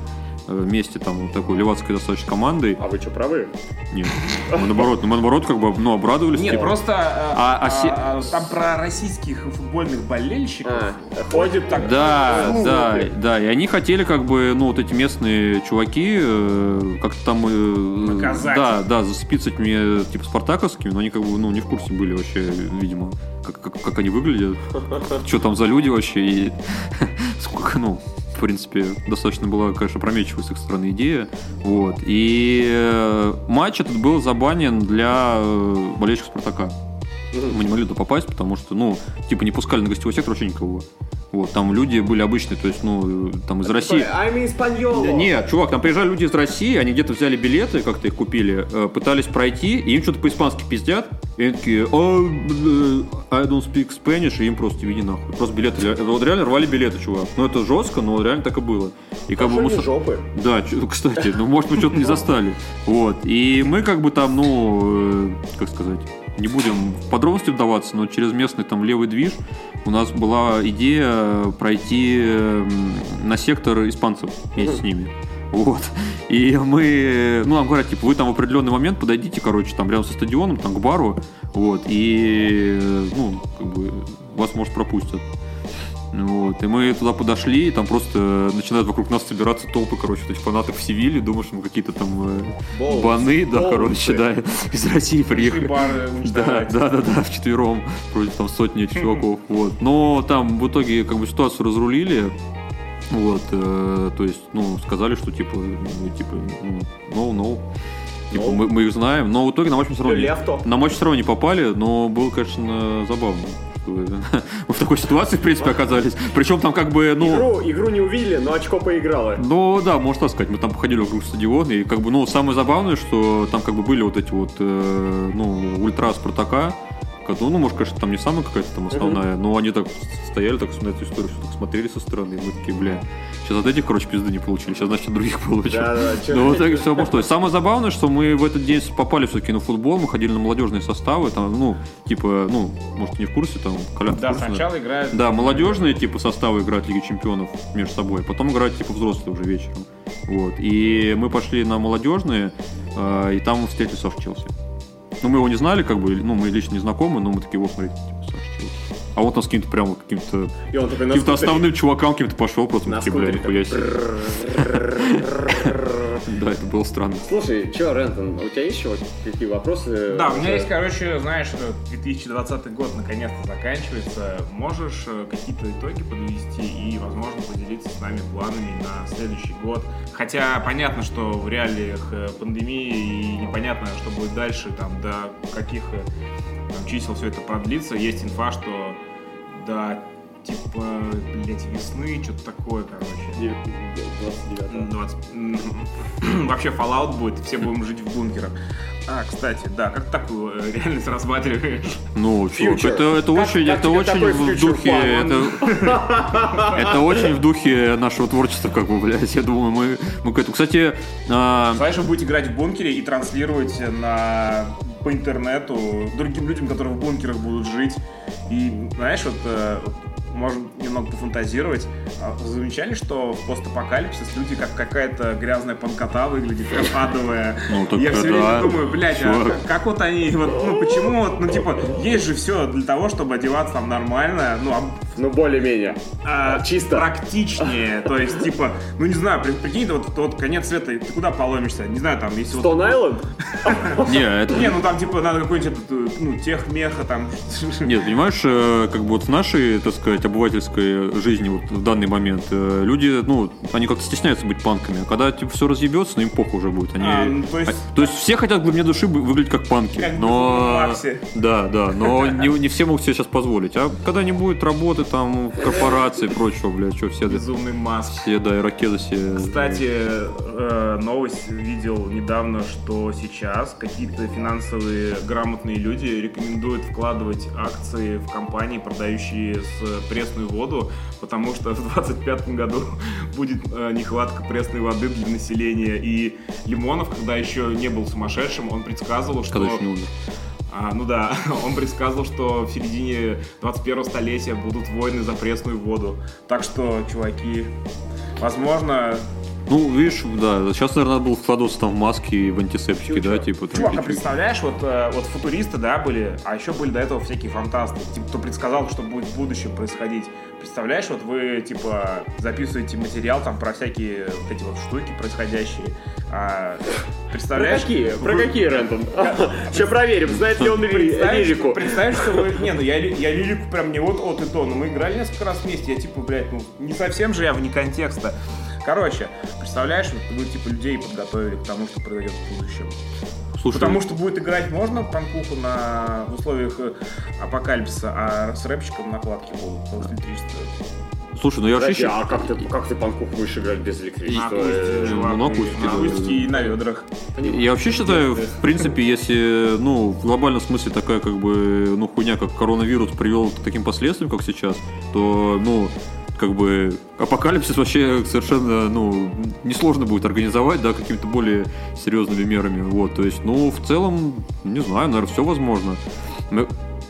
э, э, месте там такой левацкой достаточно командой. А вы что, правы? Нет. Мы наоборот, мы наоборот как бы, ну, обрадовались. Нет, типа. просто э, А- а се- а, там про российских футбольных болельщиков. А, ходит так. Да, ну, да, слухи. да, и они хотели как бы, ну, вот эти местные чуваки, э, как-то там, э, Наказать. да, да, зацепиться этими, типа, спартаковскими, но они как бы, ну, не в курсе были вообще, видимо, как, как, как они выглядят, что там за люди вообще, и сколько, ну, в принципе, достаточно была, конечно, опрометчивая с их стороны идея, вот, и э, матч этот был забанен для э, болельщиков Спартака. Мы не могли туда попасть, потому что, ну, типа, не пускали на гостевой сектор вообще никого. Вот, там люди были обычные, то есть, ну, там из России. I'm Нет, чувак, там приезжали люди из России, они где-то взяли билеты, как-то их купили, э, пытались пройти, и им что-то по-испански пиздят, и они такие, «О, бля, I don't speak Spanish, и им просто иди нахуй. Просто билеты, вот реально рвали билеты, чувак. Ну, это жестко, но реально так и было. И как бы мы жопы. да, кстати, ну, может, мы что-то не застали. Вот. И мы как бы там, ну, э, как сказать, не будем в подробности вдаваться, но через местный там левый движ у нас была идея пройти эм, на сектор испанцев вместе с ними. Вот. И мы, ну, нам говорят, типа, вы там в определенный момент подойдите, короче, там рядом со стадионом, там к бару, вот, и, ну, как бы, вас, может, пропустят. Вот. И мы туда подошли, и там просто начинают вокруг нас собираться толпы, короче, то есть фанатов в Севиле, думаешь, мы какие-то там э, Болтсы. баны, да, Болтсы. короче, да, из России приехали. бары Да, да, да, да, вчетвером против там сотни чуваков. Вот. Но там в итоге как бы ситуацию разрулили. Вот, э, то есть, ну, сказали, что типа, ну, типа, ну, no, no. Типа, No. мы, мы их знаем, но в итоге на матч мы все равно, не- Лефто. на матч все равно не попали, но было, конечно, забавно. Что Мы в такой ситуации, в принципе, оказались. Причем там как бы, ну... Игру, игру не увидели, но очко поиграло. Ну да, можно так сказать. Мы там походили вокруг стадиона, и как бы, ну, самое забавное, что там как бы были вот эти вот, э, ну, ультра Спартака, ну, может, конечно, там не самая какая-то там основная, но они так стояли, так на эту историю, все так смотрели со стороны, и мы такие, бля, сейчас от этих, короче, пизды не получили, сейчас, значит, от других получим. Да, да, Ну, вот так все пошло. И Самое забавное, что мы в этот день попали все-таки на футбол, мы ходили на молодежные составы, там, ну, типа, ну, может, не в курсе, там, Колян, в Да, сначала играют... да, молодежные типа составы играют в Лиге Чемпионов между собой, потом играют типа взрослые уже вечером. Вот. И мы пошли на молодежные, э, и там встретили Сашу Челси. Ну, мы его не знали, как бы, ну, мы лично не знакомы, но мы такие, вот, смотрите, типа, Саша Челси. А вот он с каким-то прям каким-то каким-то основным чувакам каким-то пошел, просто На такие, бля, скутере нихуя себе. Да, это было странно. Слушай, чё, Рентон, у тебя есть еще какие вопросы? Да, у меня есть, короче, знаешь, э, 2020 год наконец-то заканчивается. Можешь э, какие-то итоги подвести и, возможно, поделиться с нами планами на следующий год? Хотя понятно, что в реалиях э, пандемии и непонятно, что будет дальше, там, до каких э, там, чисел все это продлится. Есть инфа, что до типа, блять, весны, что-то такое, короче. Дев- 29 20. м, Вообще Fallout будет, все будем жить в бункерах. А, кстати, да, как ты такую э, реальность рассматриваешь? Ну, чувак, это, это Как- очень, как это очень в духе, это, это очень в духе нашего творчества, как бы, блядь, я думаю, мы, мы к этому, кстати, а, Знаешь, вы будете играть в бункере и транслировать на по интернету другим людям, которые в бункерах будут жить. И, знаешь, вот э, можем немного пофантазировать. А вы Замечали, что в постапокалипсис люди как какая-то грязная панкота выглядит, как адовая. Ну, так Я все да, время думаю, блядь, а как вот они, вот, ну почему вот, ну типа, есть же все для того, чтобы одеваться там нормально, ну, а Ну, более-менее. а, Чисто. практичнее. То есть, типа, ну не знаю, при- прикинь, ты вот, вот конец света, ты куда поломишься? Не знаю, там, если вот... Стон Айленд? не, это, Не, ну там, типа, надо какой-нибудь, э, ну, техмеха, там... Нет, понимаешь, э, как бы вот в нашей, так сказать, обывательской жизни вот в данный момент э, люди, ну, они как-то стесняются быть панками, а когда типа все разъебется, ну им похуй уже будет. Они, А, ну, то есть- а- то есть все хотят в глубине души выглядеть как панки, Как но... Да, да, но не, не все могут себе сейчас позволить. А когда не будет работы там, корпорации и прочего, блядь, что все, Безумный маск. все, да, ирокезы все... Кстати, э, новость видел недавно, что сейчас какие-то финансовые грамотные люди рекомендуют вкладывать акции в компании, продающие с пресную воду, потому что в 2025 году будет э, нехватка пресной воды для населения. И Лимонов, когда еще не был сумасшедшим, он предсказывал, что... Когда еще не умер. А, ну да, он предсказывал, что в середине 21 столетия будут войны за пресную воду. Так что, чуваки, возможно... Ну, видишь, да, сейчас, наверное, надо было вкладываться там в маски и в антисептики, да, типа там... Чувак, а представляешь, вот, э, вот футуристы, да, были, а еще были до этого всякие фантасты, типа, кто предсказал, что будет в будущем происходить. Представляешь, вот вы, типа, записываете материал там про всякие вот эти вот штуки происходящие. А, Про представляешь? какие? Про вы- какие, Рентон? Сейчас проверим, знает ли он лирику. представишь, что вы... Не, ну я, я лирику прям не вот от и то, но мы играли несколько раз вместе, я типа, блядь, ну не совсем же я вне контекста. Короче, представляешь, вот вы типа людей подготовили к тому, что произойдет в будущем. Слушай, Потому что будет играть можно панкуху на в условиях э, апокалипсиса, а с рэпчиком накладки будут потому что электричество. слушай, ну я вообще... А как ты, как ты панкуху будешь играть без электричества? На акустике, Э, ну, на да. акустике и на ведрах. Я вообще считаю, в принципе, если, ну, в глобальном смысле такая, как бы, ну, хуйня, как коронавирус привел к таким последствиям, как сейчас, то, ну, как бы, апокалипсис вообще совершенно, ну, несложно будет организовать, да, какими-то более серьезными мерами, вот, то есть, ну, в целом, не знаю, наверное, все возможно.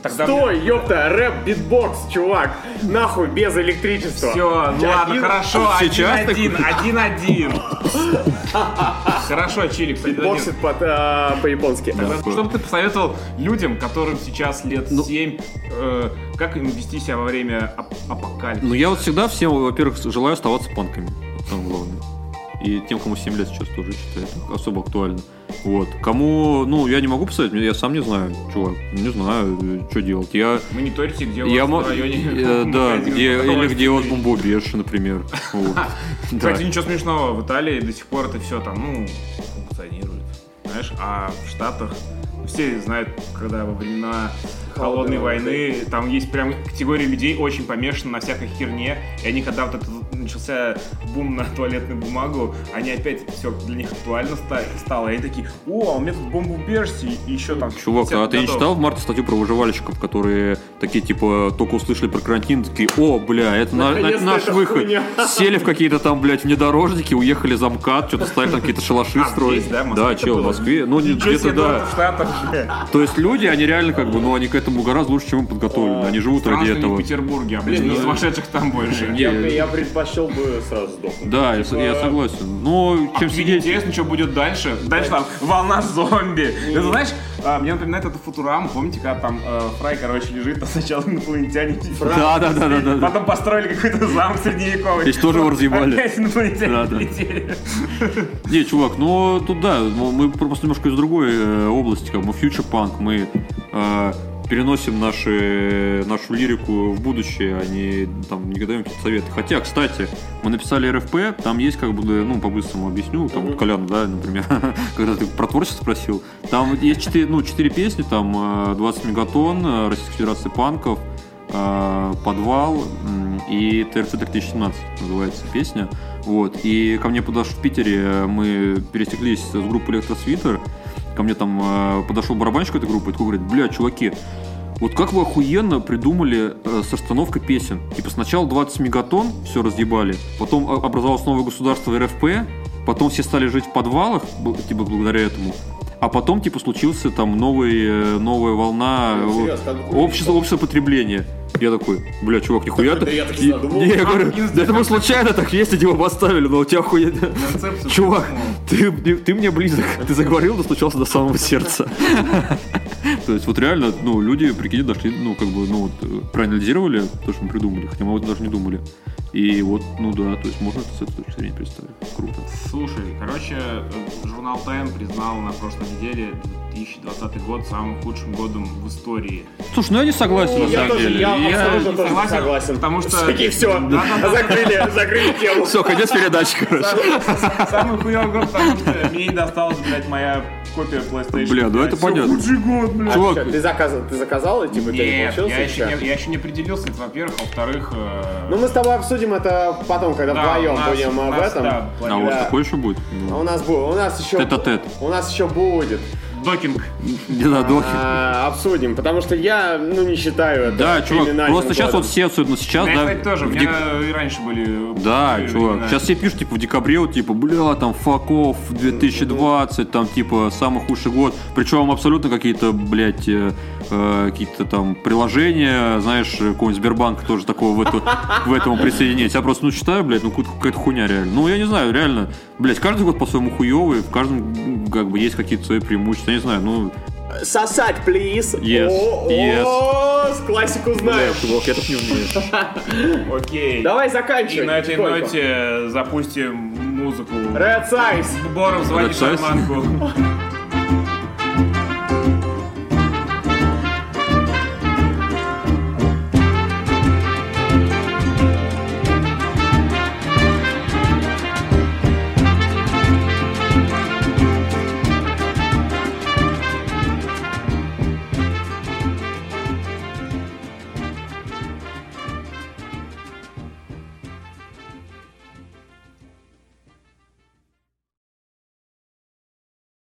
Тогда Стой, ёпта, рэп, битбокс, чувак. Нахуй, без электричества. Все, ну ладно, Один- хорошо, Сейчас один-один, один-один. Хорошо, Чилик, один-один. Битбоксит под, а, по-японски. Что бы ты посоветовал людям, которым сейчас лет Ну. 7, э, как им вести себя во время ап- апокалипсиса? Ну, я вот всегда всем, во-первых, желаю оставаться панками. Самое главное. И тем, кому 7 лет сейчас тоже считаю, это особо актуально. Вот. Кому, ну, я не могу посоветовать, я сам не знаю, чувак. Не знаю, что делать. Я, Мониторите, где у я вас мо- в районе э, да, где, или где вот бомбоубежище, например. Вот. Кстати, ничего смешного, в Италии до сих пор это все там, ну, функционирует. Знаешь, а в Штатах все знают, когда во времена холодной Холодной войны, там есть прям категория людей очень помешаны на всякой херне, и они, когда вот это начался бум на туалетную бумагу, они опять все для них актуально ста- стало, и они такие, о, а у меня тут бомбоубежище, и еще там Чувак, 50 а ты не годов». читал в марте статью про выживальщиков, которые такие, типа, только услышали про карантин, такие, о, бля, это на- на- наш эта выход. хуйня. Сели в какие-то там, блядь, внедорожники, уехали за МКАД, что-то стали там какие-то шалаши А, строить. здесь, да, Москве Да, это чел, в? Москве. Ну, где-то, да. То есть люди, они реально как бы, ну, они к этому гораздо лучше, чем мы подготовлены. Они живут ради не в этого. Петербурге, а блин, ну- сумасшедших там больше. Я, я предпочел бы сразу сдохнуть. Да, я, Типа, согласен. Но А чем сидеть... интересно, что будет дальше? Дальше там волна зомби. Ты знаешь, а, мне напоминает это Футурам. Помните, когда там э, Фрай, короче, лежит, а сначала инопланетяне Да, да, да, да, да. Потом построили какой-то замок средневековый. Здесь тоже его разъебали. Опять инопланетяне Да, да. прилетели. Не, чувак, ну тут да, ну, мы просто немножко из другой э, области, как мы фьючер панк, мы э, переносим наши, нашу лирику в будущее, а не там не даем какие-то советы. Хотя, кстати, мы написали РФП, там есть как бы, ну, по-быстрому объясню, там вот Колян, да, например, когда ты про творчество спросил, там есть четыре, ну, четыре песни, там э, 20 мегатон, э, Российской Федерации панков, э, подвал и ТРЦ 2017 называется песня. Вот. И ко мне подошел в Питере, э, мы пересеклись с группой Электросвитер. Ко мне там э, подошел барабанщик этой группы и такой говорит, бля, чуваки, вот как вы охуенно придумали э, с расстановкой песен. Типа сначала 20 мегатон, все разъебали, потом образовалось новое государство РФП, потом все стали жить в подвалах, типа благодаря этому. А потом, типа, случился там новый, э, новая волна Ну, общества, общества потребления. Я такой, бля, чувак, нихуя Да ты. я так и И- задумал. Не, я говорю, да это мы случайно так вместе его поставили, но у тебя. Концепцию Чувак, ты, ты, мне близок. Ты заговорил, достучался до самого сердца. То есть вот реально, ну, люди, прикинь, дошли, ну, как бы, ну, вот, э, проанализировали то, что мы придумали, хотя мы этом даже не думали. И вот, ну да, то есть можно это с этой точки зрения представить. Круто. Слушай, короче, э, журнал Time признал на прошлой неделе 2020 год самым худшим годом в истории. Слушай, ну я не согласен, на Я самом тоже, деле. я Я абсолютно не тоже согласен, согласен. потому что- Такие, все, Да-да-да. закрыли, закрыли тему. Все, конец передачи, короче. Самый хуёвый год, потому что мне не досталась, блядь, моя копия PlayStation. Бля, ну это понятно. Худший год, блядь. Чувак, А Ты заказал, ты заказал, и типа тебя не Нет, получился? я и еще, чё? не, я еще не определился, это во-первых, а во-вторых... э, Ну мы с тобой обсудим это потом, когда да, вдвоем у нас- будем у об нас, этом. да, а вот планируем. Да. такой еще будет. А у нас будет, у нас еще, Тет-а-тет. у нас еще будет. Докинг. Не надо. А, обсудим, потому что я, ну, не считаю это Да, чувак, просто сейчас годом. вот все, особенно сейчас, У меня, да, кстати, тоже. У меня дек- и раньше были... Да, были чувак. времена. Сейчас все пишут, типа, в декабре, вот, типа, бля, там, факов 2020, там, типа, самый худший год. Причем абсолютно какие-то, блядь, э, какие-то там приложения, знаешь, какой-нибудь Сбербанк тоже такого в, эту, в этому присоединить. Я просто, ну, читаю, блядь, ну, какая-то какая-то хуйня реально. Ну, я не знаю, реально, блядь, каждый год по-своему хуёвый, в каждом, как бы, есть какие-то свои преимущества. Я не знаю, ну, Сосать, плиз. Yes, О, yes. о, с классику знаем. чувак, я так не умею. Окей. Давай И заканчивай. на этой ноте запустим музыку. Red Size. Боров, звони Red Size? шарманку.